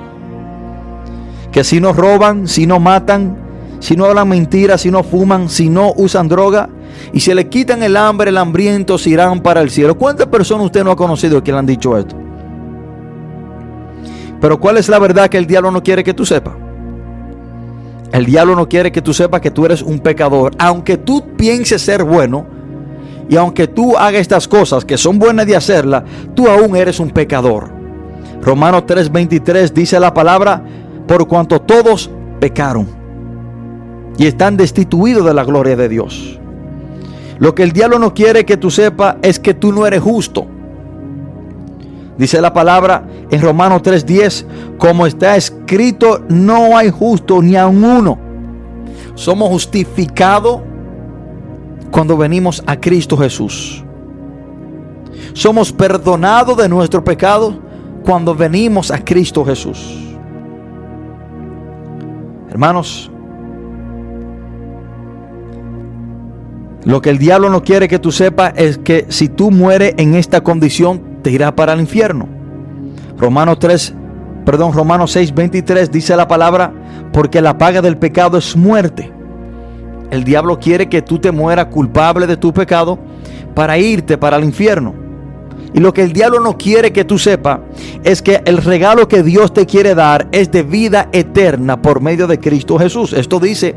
Que si no roban, si no matan, si no hablan mentiras, si no fuman, si no usan droga, y se le quitan el hambre, el hambriento, se irán para el cielo. ¿Cuántas personas usted no ha conocido que le han dicho esto? Pero ¿cuál es la verdad que el diablo no quiere que tú sepas? El diablo no quiere que tú sepas que tú eres un pecador. Aunque tú pienses ser bueno y aunque tú hagas estas cosas que son buenas de hacerlas, tú aún eres un pecador. Romanos 3:23 dice la palabra, por cuanto todos pecaron y están destituidos de la gloria de Dios. Lo que el diablo no quiere que tú sepas es que tú no eres justo. Dice la palabra en Romanos 3:10, como está escrito, no hay justo ni a uno. Somos justificados cuando venimos a Cristo Jesús. Somos perdonados de nuestro pecado cuando venimos a Cristo Jesús. Hermanos, lo que el diablo no quiere que tú sepas es que si tú mueres en esta condición, te irá para el infierno. Romanos 3, perdón, Romanos 6, 23 dice la palabra, porque la paga del pecado es muerte. El diablo quiere que tú te mueras culpable de tu pecado para irte para el infierno. Y lo que el diablo no quiere que tú sepas es que el regalo que Dios te quiere dar es de vida eterna por medio de Cristo Jesús. Esto dice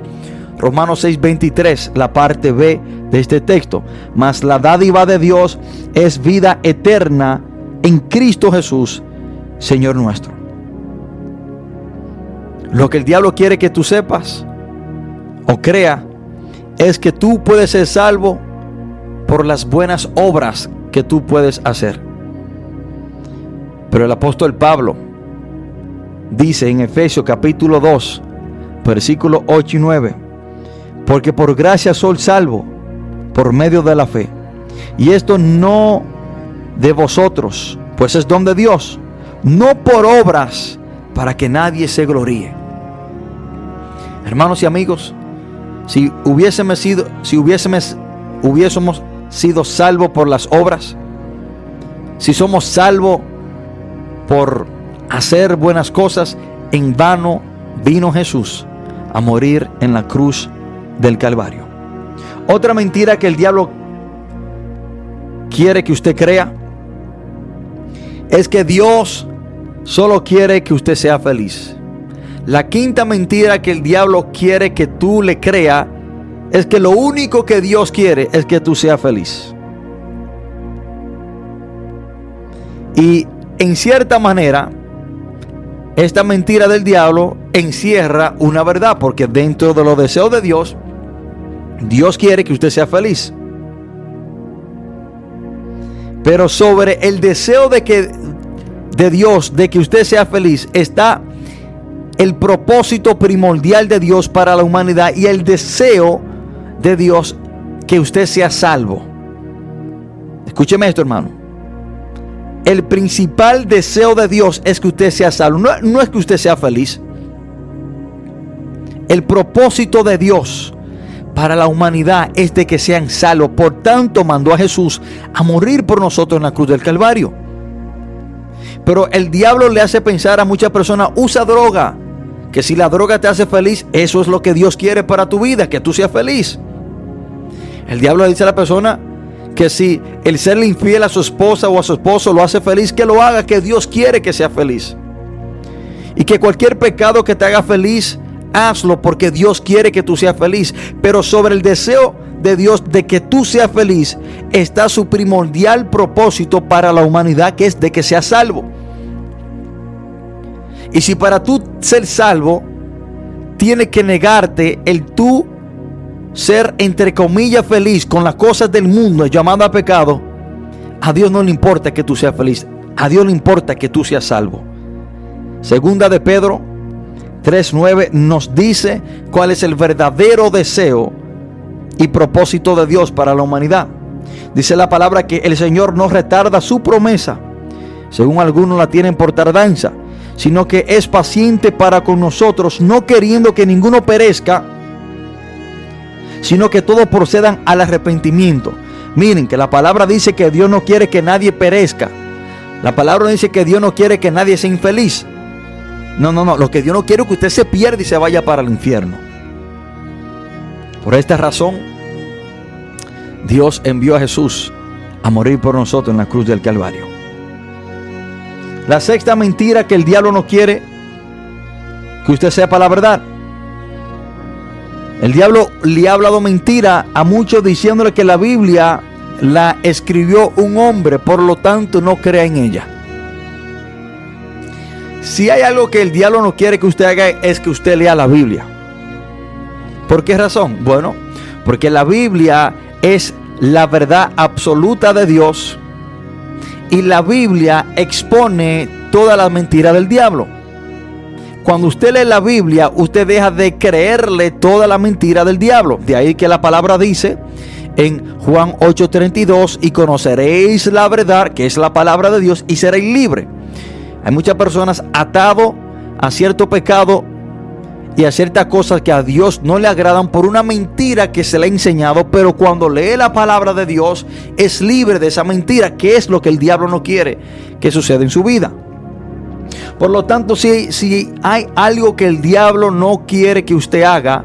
Romanos 6:23, la parte B de este texto. Mas la dádiva de Dios es vida eterna en Cristo Jesús, Señor nuestro. Lo que el diablo quiere que tú sepas o crea es que tú puedes ser salvo por las buenas obras que tú puedes hacer. Pero el apóstol Pablo dice en Efesios capítulo 2, versículo 8 y 9, porque por gracia soy salvo por medio de la fe. Y esto no de vosotros, pues es don de Dios, no por obras para que nadie se gloríe. Hermanos y amigos, si hubiésemos sido, si hubiésemos, hubiésemos sido salvos por las obras, si somos salvos por hacer buenas cosas, en vano vino Jesús a morir en la cruz del Calvario. Otra mentira que el diablo quiere que usted crea es que Dios solo quiere que usted sea feliz. La quinta mentira que el diablo quiere que tú le crea es que lo único que Dios quiere es que tú seas feliz. Y en cierta manera, esta mentira del diablo encierra una verdad, porque dentro de los deseos de Dios, Dios quiere que usted sea feliz. Pero sobre el deseo de que de Dios de que usted sea feliz está el propósito primordial de Dios para la humanidad y el deseo de Dios que usted sea salvo. Escúcheme esto, hermano. El principal deseo de Dios es que usted sea salvo. No, es que usted sea feliz. El propósito de Dios para la humanidad es de que sean salvos. Por tanto, mandó a Jesús a morir por nosotros en la cruz del Calvario. Pero el diablo le hace pensar a muchas personas, usa droga. Que si la droga te hace feliz, eso es lo que Dios quiere para tu vida, que tú seas feliz. El diablo le dice a la persona que si el serle infiel a su esposa o a su esposo lo hace feliz, que lo haga, que Dios quiere que sea feliz. Y que cualquier pecado que te haga feliz, hazlo porque Dios quiere que tú seas feliz. Pero sobre el deseo de Dios de que tú seas feliz está su primordial propósito para la humanidad, que es de que seas salvo. Y si para tú ser salvo, tienes que negarte el tú ser entre comillas feliz con las cosas del mundo llamada pecado, a Dios no le importa que tú seas feliz, a Dios le importa que tú seas salvo. Segunda de Pedro 3.9 nos dice cuál es el verdadero deseo y propósito de Dios para la humanidad. Dice la palabra que el Señor no retarda su promesa, según algunos la tienen por tardanza, sino que es paciente para con nosotros, no queriendo que ninguno perezca, sino que todos procedan al arrepentimiento. Miren que la palabra dice que Dios no quiere que nadie perezca. La palabra dice que Dios no quiere que nadie sea infeliz. No, no, no. Lo que Dios no quiere es que usted se pierda y se vaya para el infierno. Por esta razón, Dios envió a Jesús a morir por nosotros en la cruz del Calvario. La sexta mentira que el diablo no quiere que usted sepa la verdad. El diablo le ha hablado mentira a muchos diciéndole que la Biblia la escribió un hombre, por lo tanto no crea en ella. Si hay algo que el diablo no quiere que usted haga es que usted lea la Biblia. ¿Por qué razón? Bueno, porque la Biblia es la verdad absoluta de Dios y la Biblia expone toda la mentira del diablo. Cuando usted lee la Biblia, usted deja de creerle toda la mentira del diablo. De ahí que la palabra dice en Juan 8:32, y conoceréis la verdad, que es la palabra de Dios, y seréis libres. Hay muchas personas atadas a cierto pecado y a ciertas cosas que a Dios no le agradan por una mentira que se le ha enseñado, pero cuando lee la palabra de Dios es libre de esa mentira, que es lo que el diablo no quiere que suceda en su vida. Por lo tanto, si, si hay algo que el diablo no quiere que usted haga,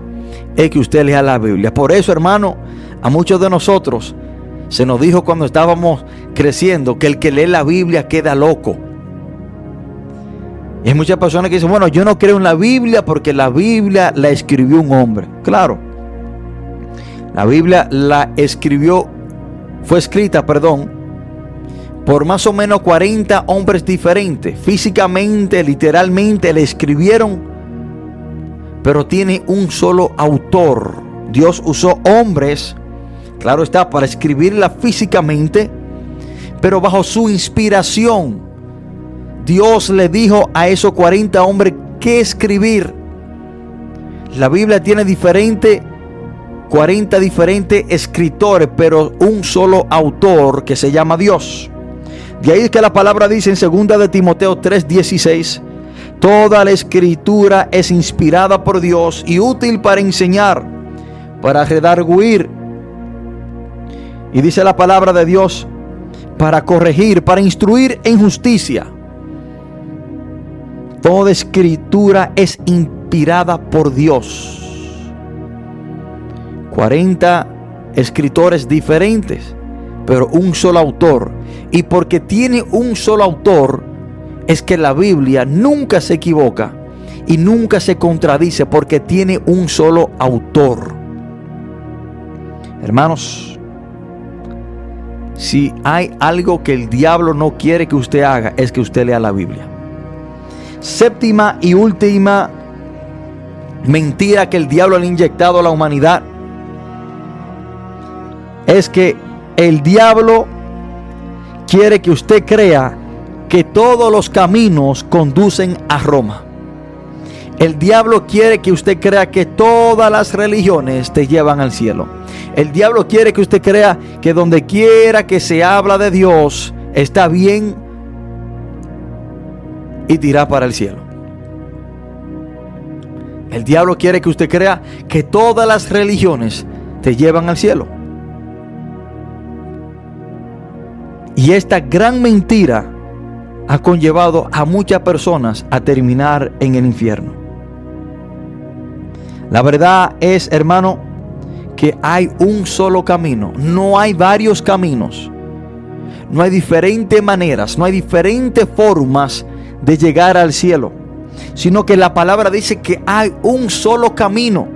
es que usted lea la Biblia. Por eso, hermano, a muchos de nosotros se nos dijo cuando estábamos creciendo que el que lee la Biblia queda loco. Y hay muchas personas que dicen, bueno, yo no creo en la Biblia porque la Biblia la escribió un hombre. Claro, la Biblia la escribió, fue escrita, perdón, por más o menos 40 hombres diferentes. Físicamente, literalmente, le escribieron, pero tiene un solo autor. Dios usó hombres, claro está, para escribirla físicamente, pero bajo su inspiración. Dios le dijo a esos 40 hombres qué escribir. La Biblia tiene diferente 40 diferentes escritores, pero un solo autor que se llama Dios. De ahí es que la palabra dice en 2 de Timoteo 3:16, toda la escritura es inspirada por Dios y útil para enseñar, para redarguir. Y dice la palabra de Dios, para corregir, para instruir en justicia. Toda escritura es inspirada por Dios. 40 escritores diferentes, pero un solo autor. Y porque tiene un solo autor, es que la Biblia nunca se equivoca y nunca se contradice porque tiene un solo autor. Hermanos, si hay algo que el diablo no quiere que usted haga, es que usted lea la Biblia. Séptima y última mentira que el diablo le ha inyectado a la humanidad es que el diablo quiere que usted crea que todos los caminos conducen a Roma. El diablo quiere que usted crea que todas las religiones te llevan al cielo. El diablo quiere que usted crea que donde quiera que se habla de Dios está bien y tira para el cielo. El diablo quiere que usted crea que todas las religiones te llevan al cielo. Y esta gran mentira ha conllevado a muchas personas a terminar en el infierno. La verdad es, hermano, que hay un solo camino, no hay varios caminos. No hay diferentes maneras, no hay diferentes formas de llegar al cielo, sino que la palabra dice que hay un solo camino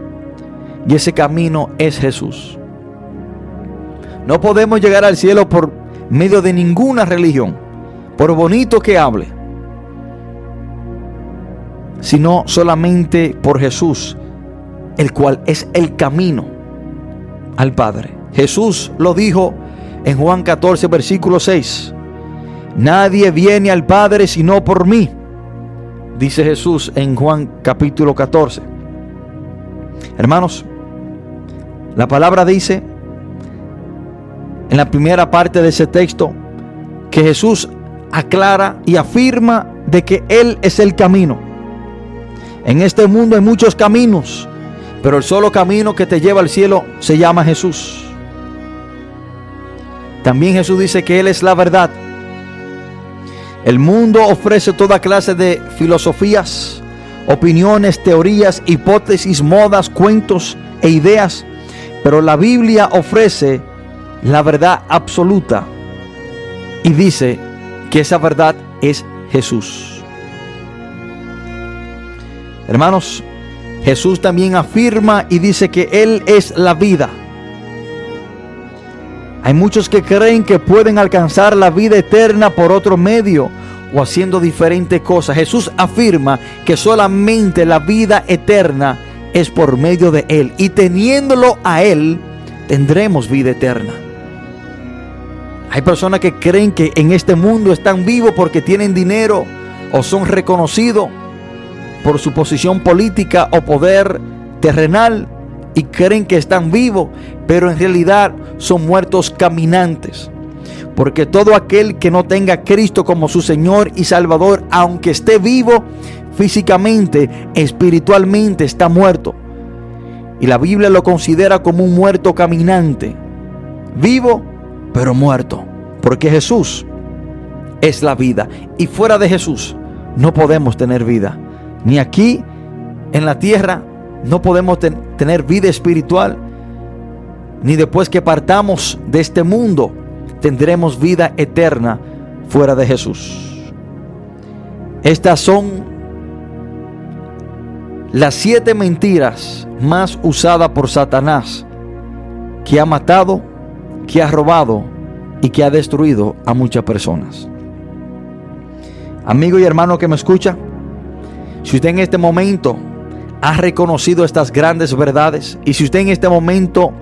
y ese camino es Jesús. No podemos llegar al cielo por medio de ninguna religión, por bonito que hable, sino solamente por Jesús, el cual es el camino al Padre. Jesús lo dijo en Juan 14, versículo 6. Nadie viene al Padre sino por mí, dice Jesús en Juan capítulo 14. Hermanos, la palabra dice en la primera parte de ese texto que Jesús aclara y afirma de que Él es el camino. En este mundo hay muchos caminos, pero el solo camino que te lleva al cielo se llama Jesús. También Jesús dice que Él es la verdad. El mundo ofrece toda clase de filosofías, opiniones, teorías, hipótesis, modas, cuentos e ideas, pero la Biblia ofrece la verdad absoluta y dice que esa verdad es Jesús. Hermanos, Jesús también afirma y dice que Él es la vida. Hay muchos que creen que pueden alcanzar la vida eterna por otro medio o haciendo diferentes cosas. Jesús afirma que solamente la vida eterna es por medio de Él. Y teniéndolo a Él, tendremos vida eterna. Hay personas que creen que en este mundo están vivos porque tienen dinero o son reconocidos por su posición política o poder terrenal y creen que están vivos, pero en realidad son muertos caminantes. Porque todo aquel que no tenga a Cristo como su Señor y Salvador, aunque esté vivo físicamente, espiritualmente está muerto. Y la Biblia lo considera como un muerto caminante. Vivo, pero muerto. Porque Jesús es la vida. Y fuera de Jesús no podemos tener vida. Ni aquí en la tierra no podemos ten- tener vida espiritual. Ni después que partamos de este mundo tendremos vida eterna fuera de Jesús. Estas son las siete mentiras más usadas por Satanás que ha matado, que ha robado y que ha destruido a muchas personas. Amigo y hermano que me escucha, si usted en este momento ha reconocido estas grandes verdades y si usted en este momento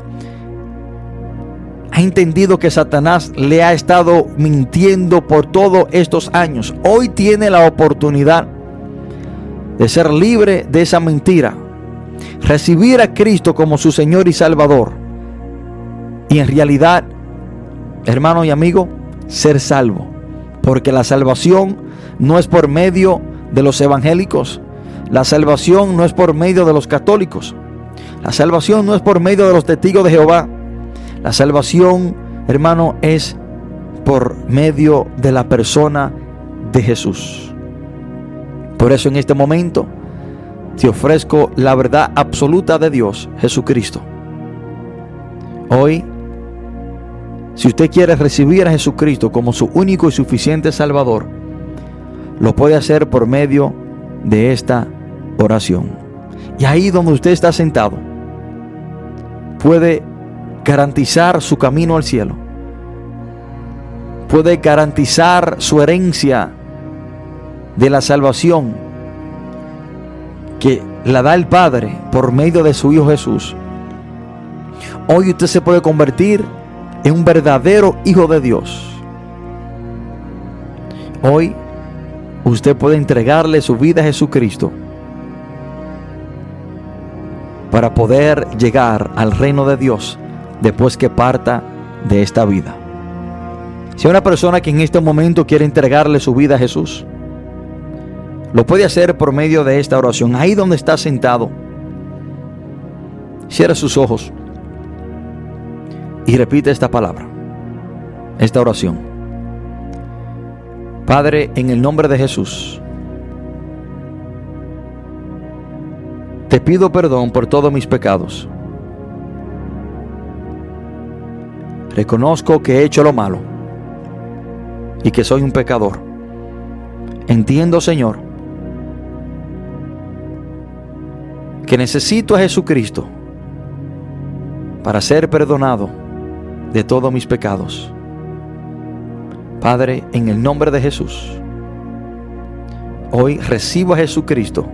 ha entendido que Satanás le ha estado mintiendo por todos estos años, hoy tiene la oportunidad de ser libre de esa mentira, recibir a Cristo como su Señor y Salvador y en realidad, hermano y amigo, ser salvo, porque la salvación no es por medio de los evangélicos, la salvación no es por medio de los católicos, la salvación no es por medio de los testigos de Jehová, la salvación, hermano, es por medio de la persona de Jesús. Por eso en este momento te ofrezco la verdad absoluta de Dios, Jesucristo. Hoy, si usted quiere recibir a Jesucristo como su único y suficiente Salvador, lo puede hacer por medio de esta oración. Y ahí donde usted está sentado, puede garantizar su camino al cielo. Puede garantizar su herencia de la salvación que la da el Padre por medio de su Hijo Jesús. Hoy usted se puede convertir en un verdadero Hijo de Dios. Hoy usted puede entregarle su vida a Jesucristo para poder llegar al reino de Dios después que parta de esta vida. Si hay una persona que en este momento quiere entregarle su vida a Jesús, lo puede hacer por medio de esta oración. Ahí donde está sentado, cierra sus ojos y repite esta palabra, esta oración. Padre, en el nombre de Jesús, te pido perdón por todos mis pecados. Reconozco que he hecho lo malo y que soy un pecador. Entiendo, Señor, que necesito a Jesucristo para ser perdonado de todos mis pecados. Padre, en el nombre de Jesús, hoy recibo a Jesucristo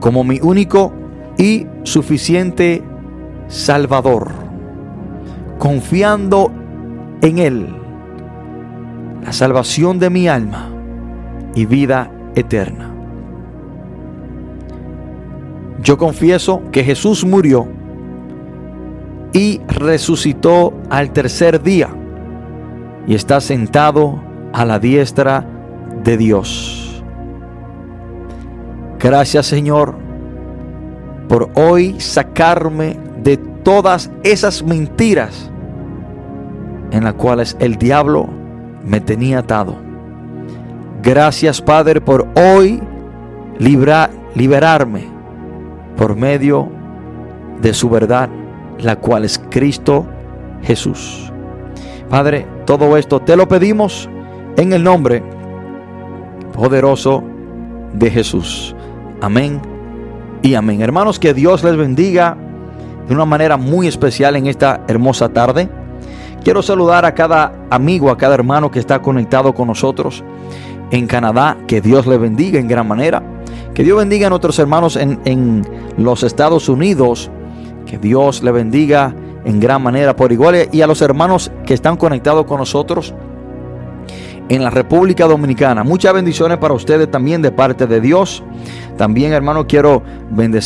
como mi único y suficiente Salvador, confiando en Él, la salvación de mi alma y vida eterna. Yo confieso que Jesús murió y resucitó al tercer día y está sentado a la diestra de Dios. Gracias Señor por hoy sacarme de todas esas mentiras en las cuales el diablo me tenía atado. Gracias Padre por hoy libra- liberarme por medio de su verdad, la cual es Cristo Jesús. Padre, todo esto te lo pedimos en el nombre poderoso de Jesús. Amén y amén. Hermanos, que Dios les bendiga de una manera muy especial en esta hermosa tarde. Quiero saludar a cada amigo, a cada hermano que está conectado con nosotros en Canadá. Que Dios les bendiga en gran manera. Que Dios bendiga a nuestros hermanos en, en los Estados Unidos. Que Dios le bendiga en gran manera por igual. Y a los hermanos que están conectados con nosotros en la República Dominicana. Muchas bendiciones para ustedes también de parte de Dios. También, hermano, quiero bendecir.